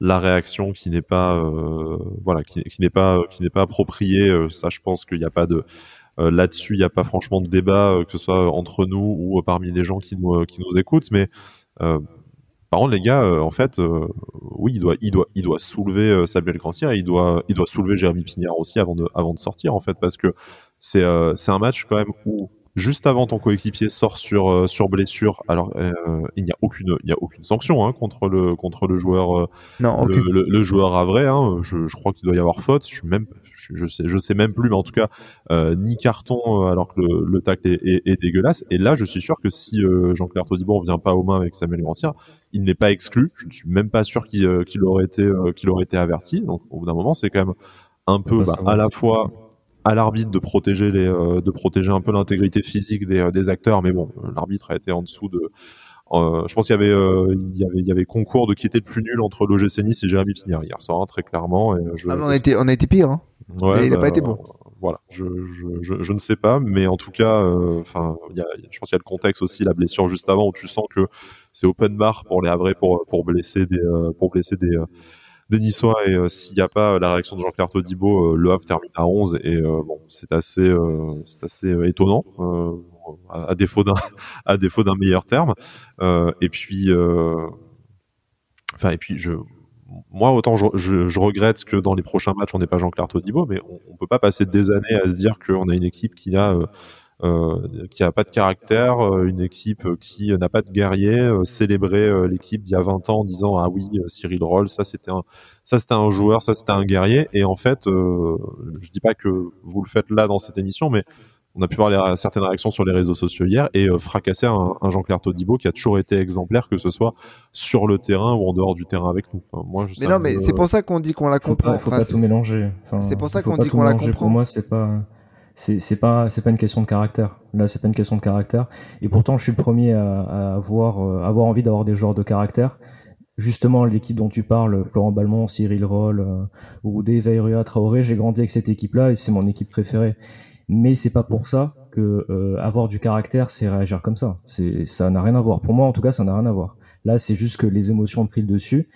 la réaction qui n'est pas voilà qui, n'est pas qui n'est pas appropriée ça je pense qu'il n'y a pas de là-dessus il n'y a pas franchement de débat que ce soit entre nous ou parmi les gens qui nous qui nous écoutent. Mais par contre, les gars, euh, en fait, euh, oui, il doit, il doit, il doit soulever euh, Samuel Grancière il doit, il doit soulever Jérémy Pignard aussi avant de, avant de sortir, en fait, parce que c'est, c'est un match quand même où juste avant ton coéquipier sort sur sur blessure, alors il n'y a aucune, il y a aucune sanction hein, contre le contre le joueur, non, le, le, joueur à vrai. Hein, je, je crois qu'il doit y avoir faute. Je suis même, je, sais, je sais même plus, mais en tout cas, euh, ni carton euh, alors que le, le tacle est, est, dégueulasse. Et là, je suis sûr que si euh, Jean-Claire Todibon vient pas aux mains avec Samuel Grancière, il n'est pas exclu. Je ne suis même pas sûr qu'il aurait été qu'il aurait été averti. Donc, au bout d'un moment, c'est quand même un peu bah, à la fois à l'arbitre de protéger les de protéger un peu l'intégrité physique des, des acteurs mais bon l'arbitre a été en dessous de euh, je pense qu'il y avait, euh, il y avait, il y avait concours de qui était le plus nul entre l'OGC Nice et Jérémy Pignard hier soir, hein, très clairement. Et je, ah, on a été, on a été pire. Hein. Ouais, il n'a pas bah, été bon. Voilà, je, je, je, ne sais pas, mais en tout cas, euh, enfin, je pense qu'il y a le contexte aussi, la blessure juste avant, où tu sens que c'est open bar pour les Havrais pour pour blesser des pour blesser des des Niçois et s'il n'y a pas la réaction de Jean-Claire Todibo, le Havre termine à 11 et bon, c'est assez c'est assez étonnant à, défaut d'un à défaut d'un meilleur terme. Euh, et puis, euh, enfin, et puis je moi, autant je, regrette que dans les prochains matchs, on n'ait pas Jean-Claire Todibo, mais on, on peut pas passer des années à se dire qu'on a une équipe qui a euh, euh, qui a pas de caractère, une équipe qui n'a pas de guerrier, célébrer l'équipe d'il y a 20 ans en disant ah oui Cyril Roll, ça c'était un ça c'était un joueur, ça c'était un guerrier et en fait je dis pas que vous le faites là dans cette émission mais on a pu voir les, certaines réactions sur les réseaux sociaux hier et euh, fracasser un, un Jean-Claire Todibo qui a toujours été exemplaire, que ce soit sur le terrain ou en dehors du terrain avec nous. moi, je mais non, mais c'est pour ça qu'on dit qu'on la comprend. Faut pas, faut pas tout mélanger. c'est pour ça qu'on dit qu'on la comprend. Pour moi, c'est pas c'est pas c'est pas une question de caractère. Là, c'est pas une question de caractère. Et pourtant, je suis le premier à, à avoir euh, avoir envie d'avoir des joueurs de caractère. Justement, l'équipe dont tu parles, Florent Balmont, Cyril Roll euh, ou Dave Traoré, j'ai grandi avec cette équipe-là et c'est mon équipe préférée mais c'est pas pour ça que euh, avoir du caractère, c'est réagir comme ça. C'est ça n'a rien à voir. Pour moi, en tout cas, ça n'a rien à voir. Là, c'est juste que les émotions ont pris le dessus.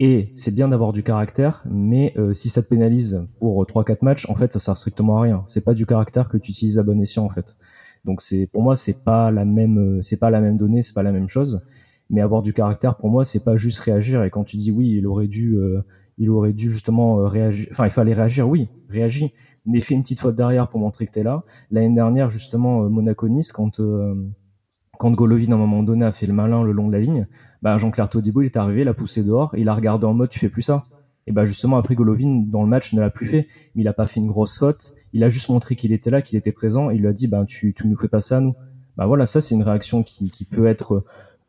Et c'est bien d'avoir du caractère, mais euh, si ça te pénalise pour 3-4 matchs, en fait, ça sert strictement à rien. C'est pas du caractère que tu utilises à bon escient, en fait. Donc c'est pour moi, c'est pas la même, euh, c'est pas la même donnée, c'est pas la même chose. Mais avoir du caractère, pour moi, c'est pas juste réagir. Et quand tu dis oui, il aurait dû, il aurait dû justement réagir. Enfin, il fallait réagir, oui, réagir mais fais une petite faute derrière pour montrer que tu es là. L'année dernière, justement, euh, Monaco-Nice, quand, euh, quand Golovin, à un moment donné, a fait le malin le long de la ligne, bah, Jean-Claire Todibo, il est arrivé, il a poussé dehors, il a regardé en mode, tu fais plus ça. Et bah, justement, après, Golovin, dans le match, ne l'a plus fait, mais il a pas fait une grosse faute, il a juste montré qu'il était là, qu'il était présent, et il lui a dit, bah, tu, tu nous fais pas ça, nous. Bah, voilà, ça, c'est une réaction qui, qui peut être,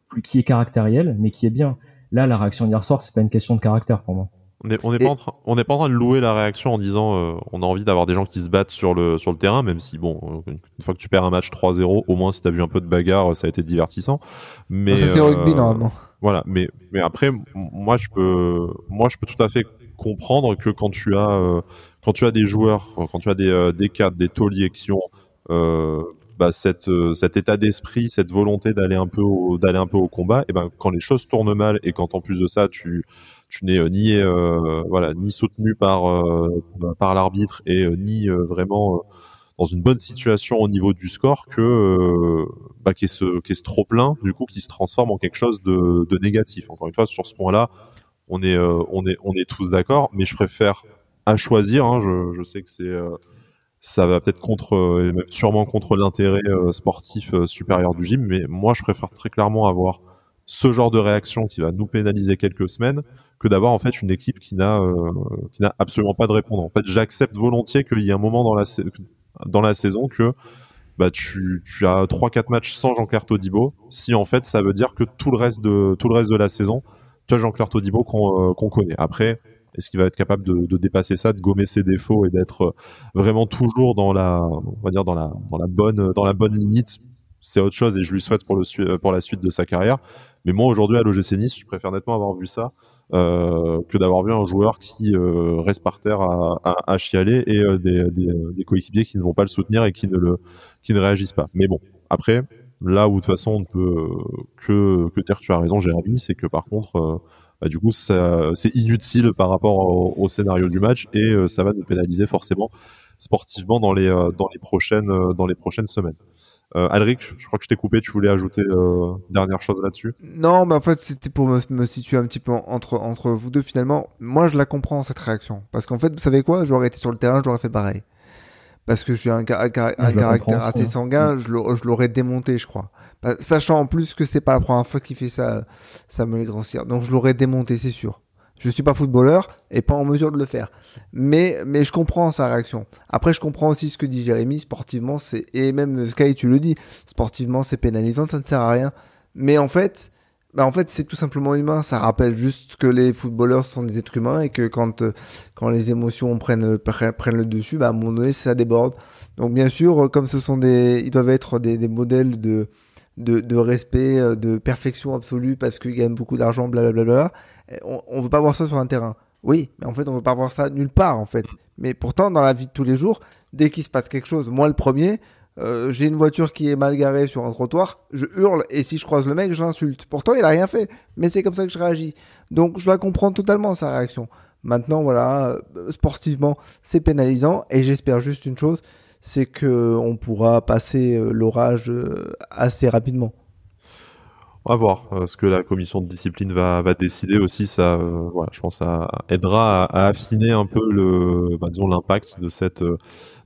plus, qui est caractérielle, mais qui est bien. Là, la réaction d'hier soir, c'est pas une question de caractère pour moi. On n'est on est pas, en train, on est pas en train de louer la réaction en disant euh, on a envie d'avoir des gens qui se battent sur le, sur le terrain, même si, bon, une fois que tu perds un match 3-0, au moins si tu as vu un peu de bagarre, ça a été divertissant. Mais, ça, c'est rugby euh, normalement. Voilà, mais, mais après, moi je, peux, moi, je peux tout à fait comprendre que quand tu as, euh, quand tu as des joueurs, quand tu as des, des cadres, des tauliers qui ont. Bah, cette, cet état d'esprit, cette volonté d'aller un peu au, d'aller un peu au combat, et ben quand les choses tournent mal et quand en plus de ça tu tu n'es euh, ni euh, voilà ni soutenu par euh, par l'arbitre et ni vraiment dans une bonne situation au niveau du score que bah, qui est ce trop plein du coup qui se transforme en quelque chose de, de négatif. Encore une fois sur ce point-là, on est on est on est tous d'accord, mais je préfère à choisir. Hein, je, je, sais que c'est ça va peut-être contre sûrement contre l'intérêt sportif supérieur du gym, mais moi je préfère très clairement avoir ce genre de réaction qui va nous pénaliser quelques semaines que d'avoir en fait une équipe qui n'a euh, qui n'a absolument pas de répondant. En fait, j'accepte volontiers qu'il y ait un moment dans la dans la saison que bah tu, tu as trois quatre matchs sans Jean-Claire Todibo si en fait ça veut dire que tout le reste de tout le reste de la saison tu as Jean-Claire Todibo qu'on euh, connaît. Après est-ce qu'il va être capable de, dépasser ça, de gommer ses défauts et d'être vraiment toujours dans la, on va dire dans la, dans la bonne, dans la bonne limite? C'est autre chose et je lui souhaite pour le pour la suite de sa carrière. Mais moi aujourd'hui à l'OGC Nice, je préfère nettement avoir vu ça euh, que d'avoir vu un joueur qui euh, reste par terre à, chialer et euh, des, coéquipiers qui ne vont pas le soutenir et qui ne réagissent pas. Mais bon, après, là où de toute façon on ne peut que que tu as raison, Jérémy, c'est que par contre, bah, du coup, c'est inutile par rapport au, scénario du match et ça va nous pénaliser forcément sportivement dans les prochaines semaines. Euh, Alric, je crois que je t'ai coupé, tu voulais ajouter euh, dernière chose là-dessus? Non, mais en fait, c'était pour me, situer un petit peu entre, entre vous deux finalement. Moi, je la comprends, cette réaction. Parce qu'en fait, vous savez quoi? J'aurais été sur le terrain, j'aurais fait pareil. Parce que je suis un, un, caractère assez sanguin, je l'aurais démonté, je crois. Bah, sachant en plus que c'est pas la première fois qu'il fait ça, ça me les Cyr. Donc je l'aurais démonté, c'est sûr. Je suis pas footballeur et pas en mesure de le faire. Mais, mais je comprends sa réaction. Après, je comprends aussi ce que dit Jérémy. Sportivement, c'est, et même Sky, tu le dis, sportivement, c'est pénalisant, ça ne sert à rien. Mais en fait, bah en fait, c'est tout simplement humain. Ça rappelle juste que les footballeurs sont des êtres humains et que quand, quand les émotions prennent, prennent le dessus, bah, à un moment donné, ça déborde. Donc, bien sûr, comme ce sont des, ils doivent être des, modèles de, de, de respect, de perfection absolue parce qu'ils gagnent beaucoup d'argent, blablabla. On, on veut pas voir ça sur un terrain. Oui, mais en fait, on veut pas voir ça nulle part, en fait. Mais pourtant, dans la vie de tous les jours, dès qu'il se passe quelque chose, moi le premier, euh, j'ai une voiture qui est mal garée sur un trottoir, je hurle et si je croise le mec, je l'insulte. Pourtant, il a rien fait, mais c'est comme ça que je réagis. Donc, je la comprends totalement sa réaction. Maintenant, voilà, euh, sportivement, c'est pénalisant et j'espère juste une chose, c'est que on pourra passer euh, l'orage assez rapidement. Va voir euh, ce que la commission de discipline va, décider aussi. Ça, euh, voilà, je pense, ça aidera à, affiner un peu bah, l'impact de cette euh,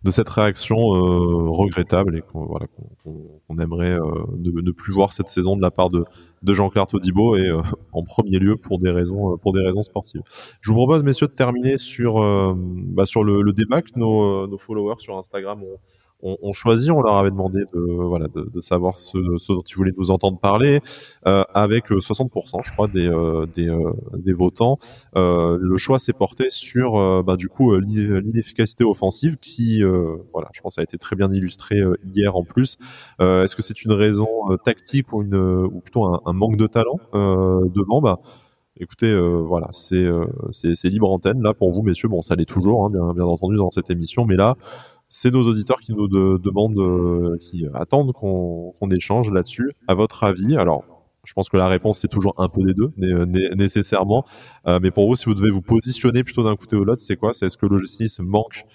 réaction regrettable et qu'on aimerait ne, plus voir cette saison de la part de, de Jean-Claire Todibo et en premier lieu pour des raisons sportives. Je vous propose, messieurs, de terminer sur bah, le, débat que nos followers sur Instagram ont on, on, choisit, on leur avait demandé de voilà de, de savoir ce, ce, dont ils voulaient nous entendre parler, euh, avec 60% euh, je crois des euh, des, euh, des, votants. le choix s'est porté sur bah, du coup l'inefficacité offensive qui voilà je pense a été très bien illustré hier en plus. Est-ce que c'est une raison tactique ou une ou plutôt un, un manque de talent devant? Bah, Écoutez, voilà, c'est c'est libre antenne là pour vous, messieurs. Bon, ça l'est toujours, hein, bien, bien entendu, dans cette émission, mais là, c'est nos auditeurs qui nous demandent, euh, qui attendent qu'on échange là-dessus. À votre avis, alors je pense que la réponse c'est toujours un peu des deux, nécessairement. Euh, mais pour vous, si vous devez vous positionner plutôt d'un côté ou de l'autre, c'est quoi? C'est est-ce que le 6 manque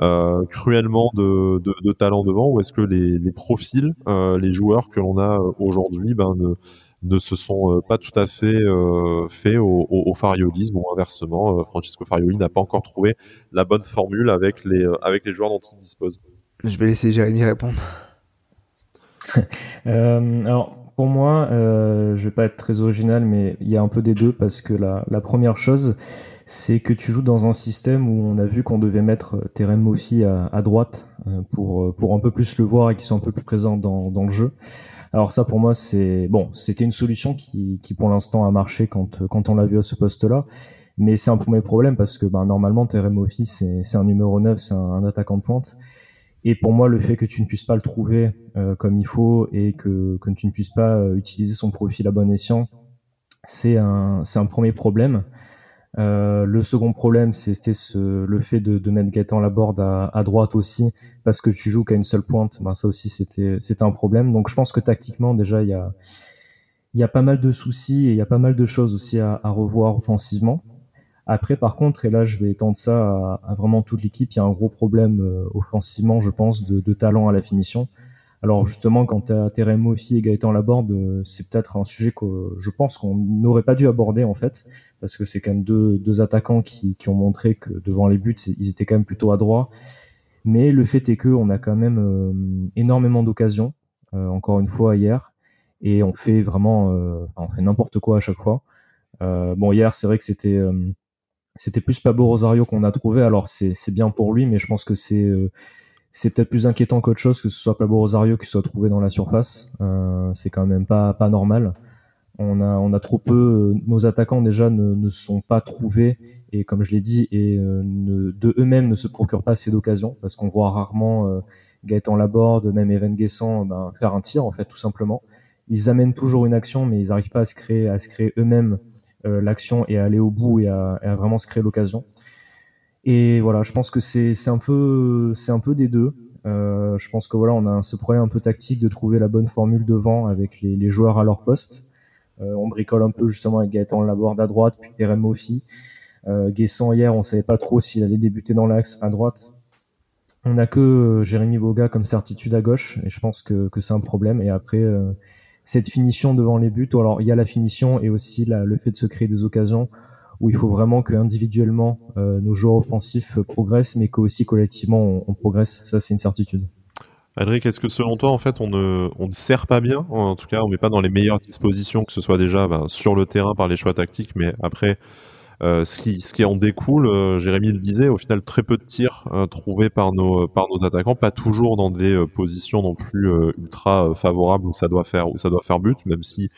euh, cruellement de, de, de, talent devant, ou est-ce que les, les profils, les joueurs que l'on a aujourd'hui, ben ne ne se sont euh, pas tout à fait euh, faits au, au, fariolisme ou inversement, euh, Francisco Farioli n'a pas encore trouvé la bonne formule avec les, avec les joueurs dont il dispose. Je vais laisser Jérémy répondre. alors, pour moi, euh, je vais pas être très original, mais il y a un peu des deux parce que la, la première chose, c'est que tu joues dans un système où on a vu qu'on devait mettre Terem Mofi à, à droite pour, pour un peu plus le voir et qu'il soit un peu plus présent dans, dans le jeu. Alors ça pour moi c'est bon, c'était une solution qui, qui pour l'instant a marché quand quand on l'a vu à ce poste-là, mais c'est un premier problème parce que ben, normalement Terem Office c'est un numéro 9, c'est un, attaquant de pointe. Et pour moi, le fait que tu ne puisses pas le trouver euh, comme il faut et que, que tu ne puisses pas euh, utiliser son profil à bon escient, c'est un, un premier problème. Euh, le second problème, c'était ce, le fait de, de mettre Gaëtan Laborde à, à droite aussi, parce que tu joues qu'à une seule pointe. Ben ça aussi, c'était, c'était un problème. Donc je pense que tactiquement, déjà, il y a, il y a pas mal de soucis et il y a pas mal de choses aussi à, à revoir offensivement. Après, par contre, et là, je vais étendre ça à, à vraiment toute l'équipe, il y a un gros problème euh, offensivement, je pense, de, de, talent à la finition. Alors justement, quand tu as Terem et Gaëtan Laborde, euh, c'est peut-être un sujet que je pense qu'on n'aurait pas dû aborder en fait, parce que c'est quand même deux, deux attaquants qui, qui, ont montré que devant les buts, ils étaient quand même plutôt adroits. Mais le fait est que on a quand même euh, énormément d'occasions, euh, encore une fois hier, et on fait vraiment, fait n'importe quoi à chaque fois. bon hier, c'est vrai que c'était plus Pablo Rosario qu'on a trouvé. Alors c'est bien pour lui, mais je pense que c'est peut-être plus inquiétant qu'autre chose que ce soit Pablo Rosario qui soit trouvé dans la surface. Euh, c'est quand même pas normal. On a trop peu. Nos attaquants déjà ne, sont pas trouvés et comme je l'ai dit et euh, de eux-mêmes ne se procurent pas assez d'occasions parce qu'on voit rarement euh, Gaëtan Laborde, même Evan Guessant ben, faire un tir en fait tout simplement. Ils amènent toujours une action mais ils n'arrivent pas à se créer eux-mêmes l'action et à aller au bout et à, vraiment se créer l'occasion. Et voilà, je pense que c'est un peu des deux. Euh, je pense que voilà, on a ce problème un peu tactique de trouver la bonne formule devant avec les joueurs à leur poste. Euh, on bricole un peu justement avec Gaëtan Laborde à droite, puis Terem Mofi. Euh, Guessant hier, on savait pas trop s'il allait débuter dans l'axe à droite. On a que euh, Jérémy Boga comme certitude à gauche, et je pense que, que c'est un problème. Et après, euh, cette finition devant les buts, alors il y a la finition et aussi la, le fait de se créer des occasions où il faut vraiment que individuellement euh, nos joueurs offensifs progressent, mais qu'aussi collectivement on, on progresse. Ça, c'est une certitude. Adric, est-ce que selon toi, en fait, on ne, on ne sert pas bien En tout cas, on met pas dans les meilleures dispositions, que ce soit déjà ben, sur le terrain par les choix tactiques, mais après, euh, ce, qui, ce qui en découle, euh, Jérémy le disait, au final, très peu de tirs euh, trouvés par nos, par nos attaquants, pas toujours dans des positions non plus ultra favorables où ça doit faire, où ça doit faire but, même si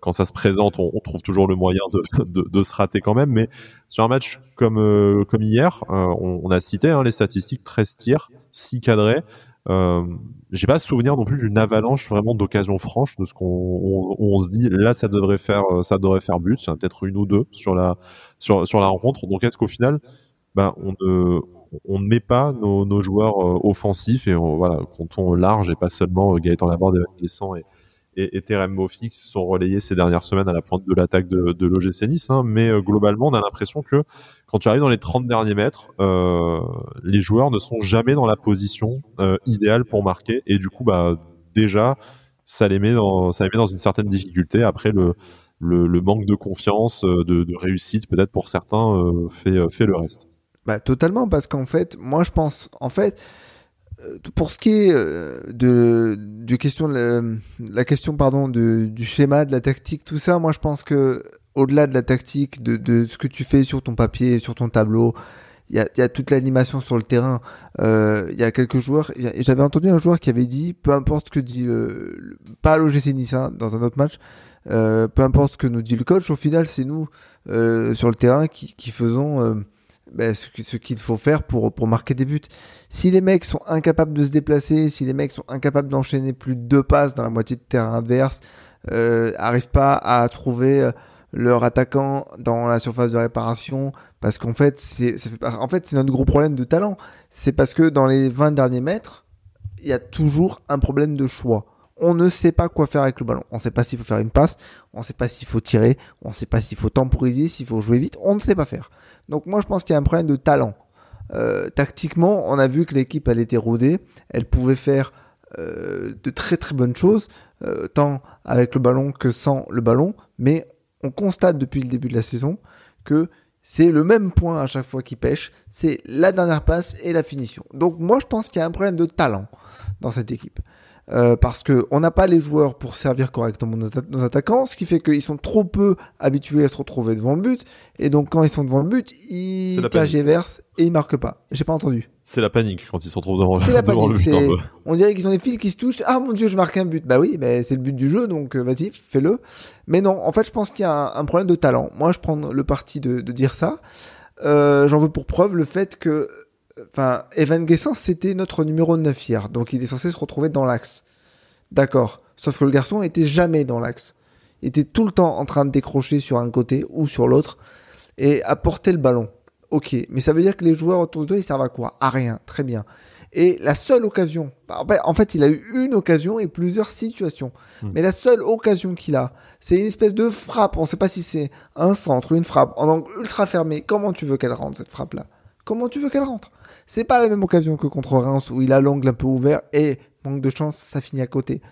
quand ça se présente, on, trouve toujours le moyen de, de, se rater quand même. Mais sur un match comme, comme hier, on, on, a cité hein, les statistiques 13 tirs, 6 cadrés. Euh, j'ai pas souvenir non plus d'une avalanche vraiment d'occasions franches de ce qu'on on, on, se dit là ça devrait faire ça devrait faire but c'est peut-être une ou deux sur la sur sur la rencontre. Donc est-ce qu'au final ben on ne on ne met pas nos, nos joueurs offensifs et on, voilà comptons large et pas seulement Gaëtan Laborde et et, et, et Terem Mofi qui se sont relayés ces dernières semaines à la pointe de l'attaque de, de l'OGC Nice. Hein, mais euh, globalement, on a l'impression que quand tu arrives dans les 30 derniers mètres, euh, les joueurs ne sont jamais dans la position euh, idéale pour marquer. Et du coup, bah, déjà, ça les, met dans, une certaine difficulté. Après, le, manque de confiance, de, réussite, peut-être pour certains, fait, fait le reste. Bah, totalement, parce qu'en fait, moi je pense, en fait, pour ce qui est euh, de, de question la, question pardon de, du schéma de la tactique tout ça moi je pense que au-delà de la tactique de, de ce que tu fais sur ton papier sur ton tableau il y a, y a, toute l'animation sur le terrain. Euh, il y a quelques joueurs j'avais entendu un joueur qui avait dit peu importe ce que dit le, le pas l'OGC Nice hein, dans un autre match euh, peu importe ce que nous dit le coach au final c'est nous euh, sur le terrain qui, qui faisons ben, ce, qu'il faut faire pour, pour marquer des buts. Si les mecs sont incapables de se déplacer, si les mecs sont incapables d'enchaîner plus de deux passes dans la moitié de terrain adverse, euh, pas à trouver euh, leur attaquant dans la surface de réparation, parce qu'en fait, c'est, en fait, notre gros problème de talent. C'est parce que dans les 20 derniers mètres, il y a toujours un problème de choix on ne sait pas quoi faire avec le ballon. On ne sait pas s'il faut faire une passe, on ne sait pas s'il faut tirer, on ne sait pas s'il faut temporiser, s'il faut jouer vite, on ne sait pas faire. Donc moi je pense qu'il y a un problème de talent. Euh, tactiquement, on a vu que l'équipe elle était rodée, elle pouvait faire euh, de très très bonnes choses, euh, tant avec le ballon que sans le ballon, mais on constate depuis le début de la saison que c'est le même point à chaque fois qu'il pêche, c'est la dernière passe et la finition. Donc moi je pense qu'il y a un problème de talent dans cette équipe. Euh, parce que on n'a pas les joueurs pour servir correctement nos, atta nos attaquants, ce qui fait qu'ils sont trop peu habitués à se retrouver devant le but, et donc quand ils sont devant le but, ils tergiversent et ils marquent pas. J'ai pas entendu. C'est la panique quand ils se retrouvent devant, c'est la devant panique, le but. On dirait qu'ils ont les fils qui se touchent. Ah mon dieu, je marque un but. Bah oui, bah, c'est le but du jeu, donc euh, vas-y, fais-le. Mais non, en fait, je pense qu'il y a un, un, problème de talent. Moi, je prends le parti de, de dire ça. Euh, J'en veux pour preuve le fait que enfin, Evan Guessens, c'était notre numéro 9 hier, donc il est censé se retrouver dans l'axe. D'accord. Sauf que le garçon était jamais dans l'axe. Il était tout le temps en train de décrocher sur un côté ou sur l'autre et à porter le ballon. Ok, mais ça veut dire que les joueurs autour de toi, ils servent à quoi? À rien, très bien. Et la seule occasion, en fait, il a eu une occasion et plusieurs situations. Mmh. Mais la seule occasion qu'il a, c'est une espèce de frappe. On ne sait pas si c'est un centre ou une frappe en angle ultra fermé. Comment tu veux qu'elle rentre cette frappe-là? Comment tu veux qu'elle rentre? C'est pas la même occasion que contre Reims où il a l'angle un peu ouvert et manque de chance, ça finit à côté.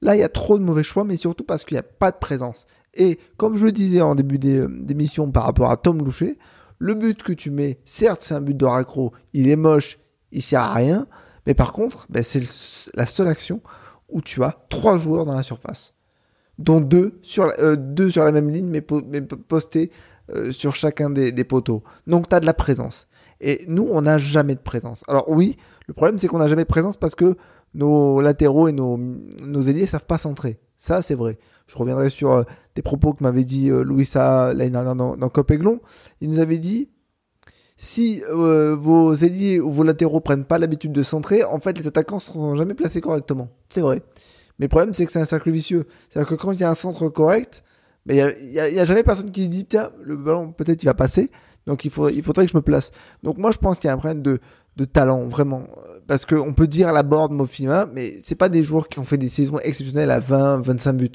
Là, il y a trop de mauvais choix, mais surtout parce qu'il n'y a pas de présence. Et comme je le disais en début d'émission par rapport à Tom Loucher, le but que tu mets, certes, c'est un but de raccro, il est moche, il sert à rien, mais par contre, ben, c'est la seule action où tu as trois joueurs dans la surface, dont deux sur la, euh, deux sur la même ligne, mais postés euh, sur chacun des, des poteaux. Donc, tu as de la présence. Et nous, on n'a jamais de présence. Alors oui, le problème, c'est qu'on n'a jamais de présence parce que nos latéraux et nos, nos ailiers savent pas centrer. Ça, c'est vrai. Je reviendrai sur euh, des propos que m'avait dit euh, Louisa l'année dernière dans, dans Copéglon. Il nous avait dit si euh, vos ailiers ou vos latéraux prennent pas l'habitude de centrer, en fait, les attaquants seront jamais placés correctement. C'est vrai. Mais le problème, c'est que c'est un cercle vicieux. C'est-à-dire que quand il y a un centre correct, il y a, jamais personne qui se dit, tiens, le ballon, peut-être il va passer. Donc il, faudrait que je me place. Donc moi, je pense qu'il y a un problème de, talent, vraiment. Parce qu'on peut dire la board Mofima, mais c'est pas des joueurs qui ont fait des saisons exceptionnelles à 20, 25 buts.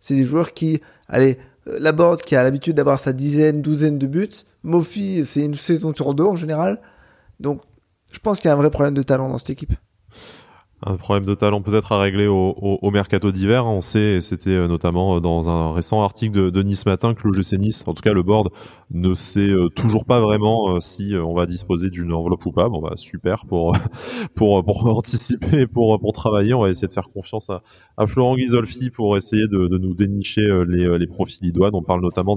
C'est des joueurs qui, allez, euh, la board qui a l'habitude d'avoir sa dizaine, douzaine de buts. Mofi, c'est une saison sur deux en général. Donc, je pense qu'il y a un vrai problème de talent dans cette équipe un problème de talent peut-être à régler au, mercato d'hiver. On sait, c'était euh, notamment euh, dans un récent article de, de Nice Matin que l'OGC Nice, en tout cas le board, ne sait euh, toujours pas vraiment si on va disposer d'une enveloppe ou pas. Bon bah super pour pour pour anticiper, pour pour travailler. On va essayer de faire confiance à, Florent Ghisolfi pour essayer de, nous dénicher les, les profils idoines. On parle notamment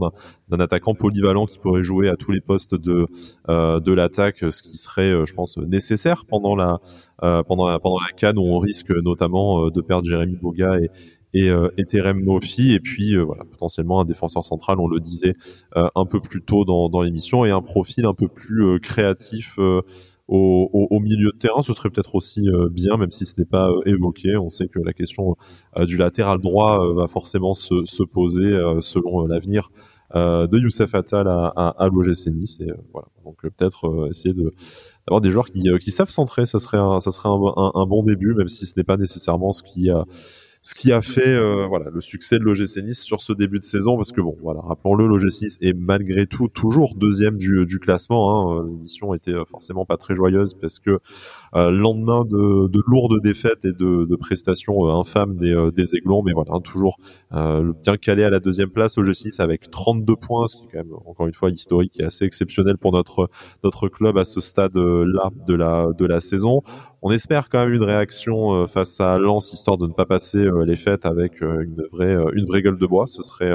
d'un attaquant polyvalent qui pourrait jouer à tous les postes de de l'attaque, ce qui serait, je pense, nécessaire pendant la pendant la pendant la CAN où on risque notamment de perdre Jérémy Boga et et, euh, et Mofi et puis voilà potentiellement un défenseur central on le disait un peu plus tôt dans, l'émission et un profil un peu plus créatif au, milieu de terrain. Ce serait peut-être aussi bien même si ce n'est pas évoqué. On sait que la question du latéral droit va forcément se poser selon l'avenir de Youssef Attal à, à, à l'OGC et voilà. Donc peut-être essayer de d'avoir des joueurs qui, euh, qui savent centrer, ça serait un, ça serait un, un, bon début, même si ce n'est pas nécessairement ce qui a ce qui a fait euh, voilà le succès de l'OGC Nice sur ce début de saison parce que bon voilà rappelons-le l'OGC Nice est malgré tout toujours deuxième du, du classement hein. l'émission était euh, forcément pas très joyeuse parce que euh, lendemain de, de, lourdes défaites et de, de prestations infâmes des, des Aiglons mais voilà toujours bien calé à la deuxième place l'OGC Nice avec 32 points ce qui est quand même encore une fois historique et assez exceptionnel pour notre notre club à ce stade là de la de la saison on espère quand même une réaction euh, face à Lens histoire de ne pas passer euh, les fêtes avec euh, une vraie une vraie gueule de bois. Ce serait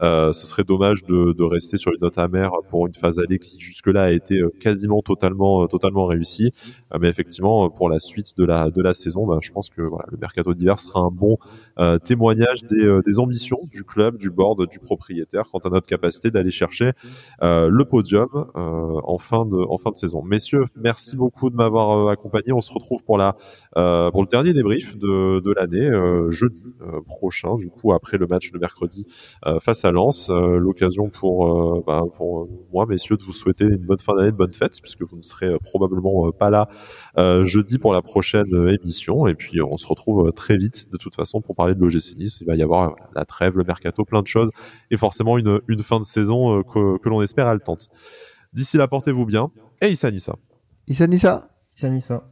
ce serait dommage de, de, rester sur une note amère pour une phase allée qui jusque-là a été quasiment totalement totalement réussie. mais effectivement, pour la suite de la de la saison, bah, je pense que voilà, le mercato d'hiver sera un bon témoignage des, des ambitions du club, du board, du propriétaire quant à notre capacité d'aller chercher le podium en fin de en fin de saison. Messieurs, merci beaucoup de m'avoir accompagné. Retrouve pour la euh, pour le dernier débrief de, de l'année euh, jeudi euh, prochain. Du coup, après le match de mercredi face à Lens, l'occasion pour bah, pour moi, messieurs, de vous souhaiter une bonne fin d'année, de bonnes fêtes, puisque vous ne serez probablement pas là jeudi pour la prochaine émission. Et puis, on se retrouve très vite, de toute façon, pour parler de l'OGC Nice. Il va y avoir la trêve, le mercato, plein de choses, et forcément une, une fin de saison que, que l'on espère haletante. D'ici là, portez-vous bien. Et Issa Nissa. Issa Nissa. Issa Nissa.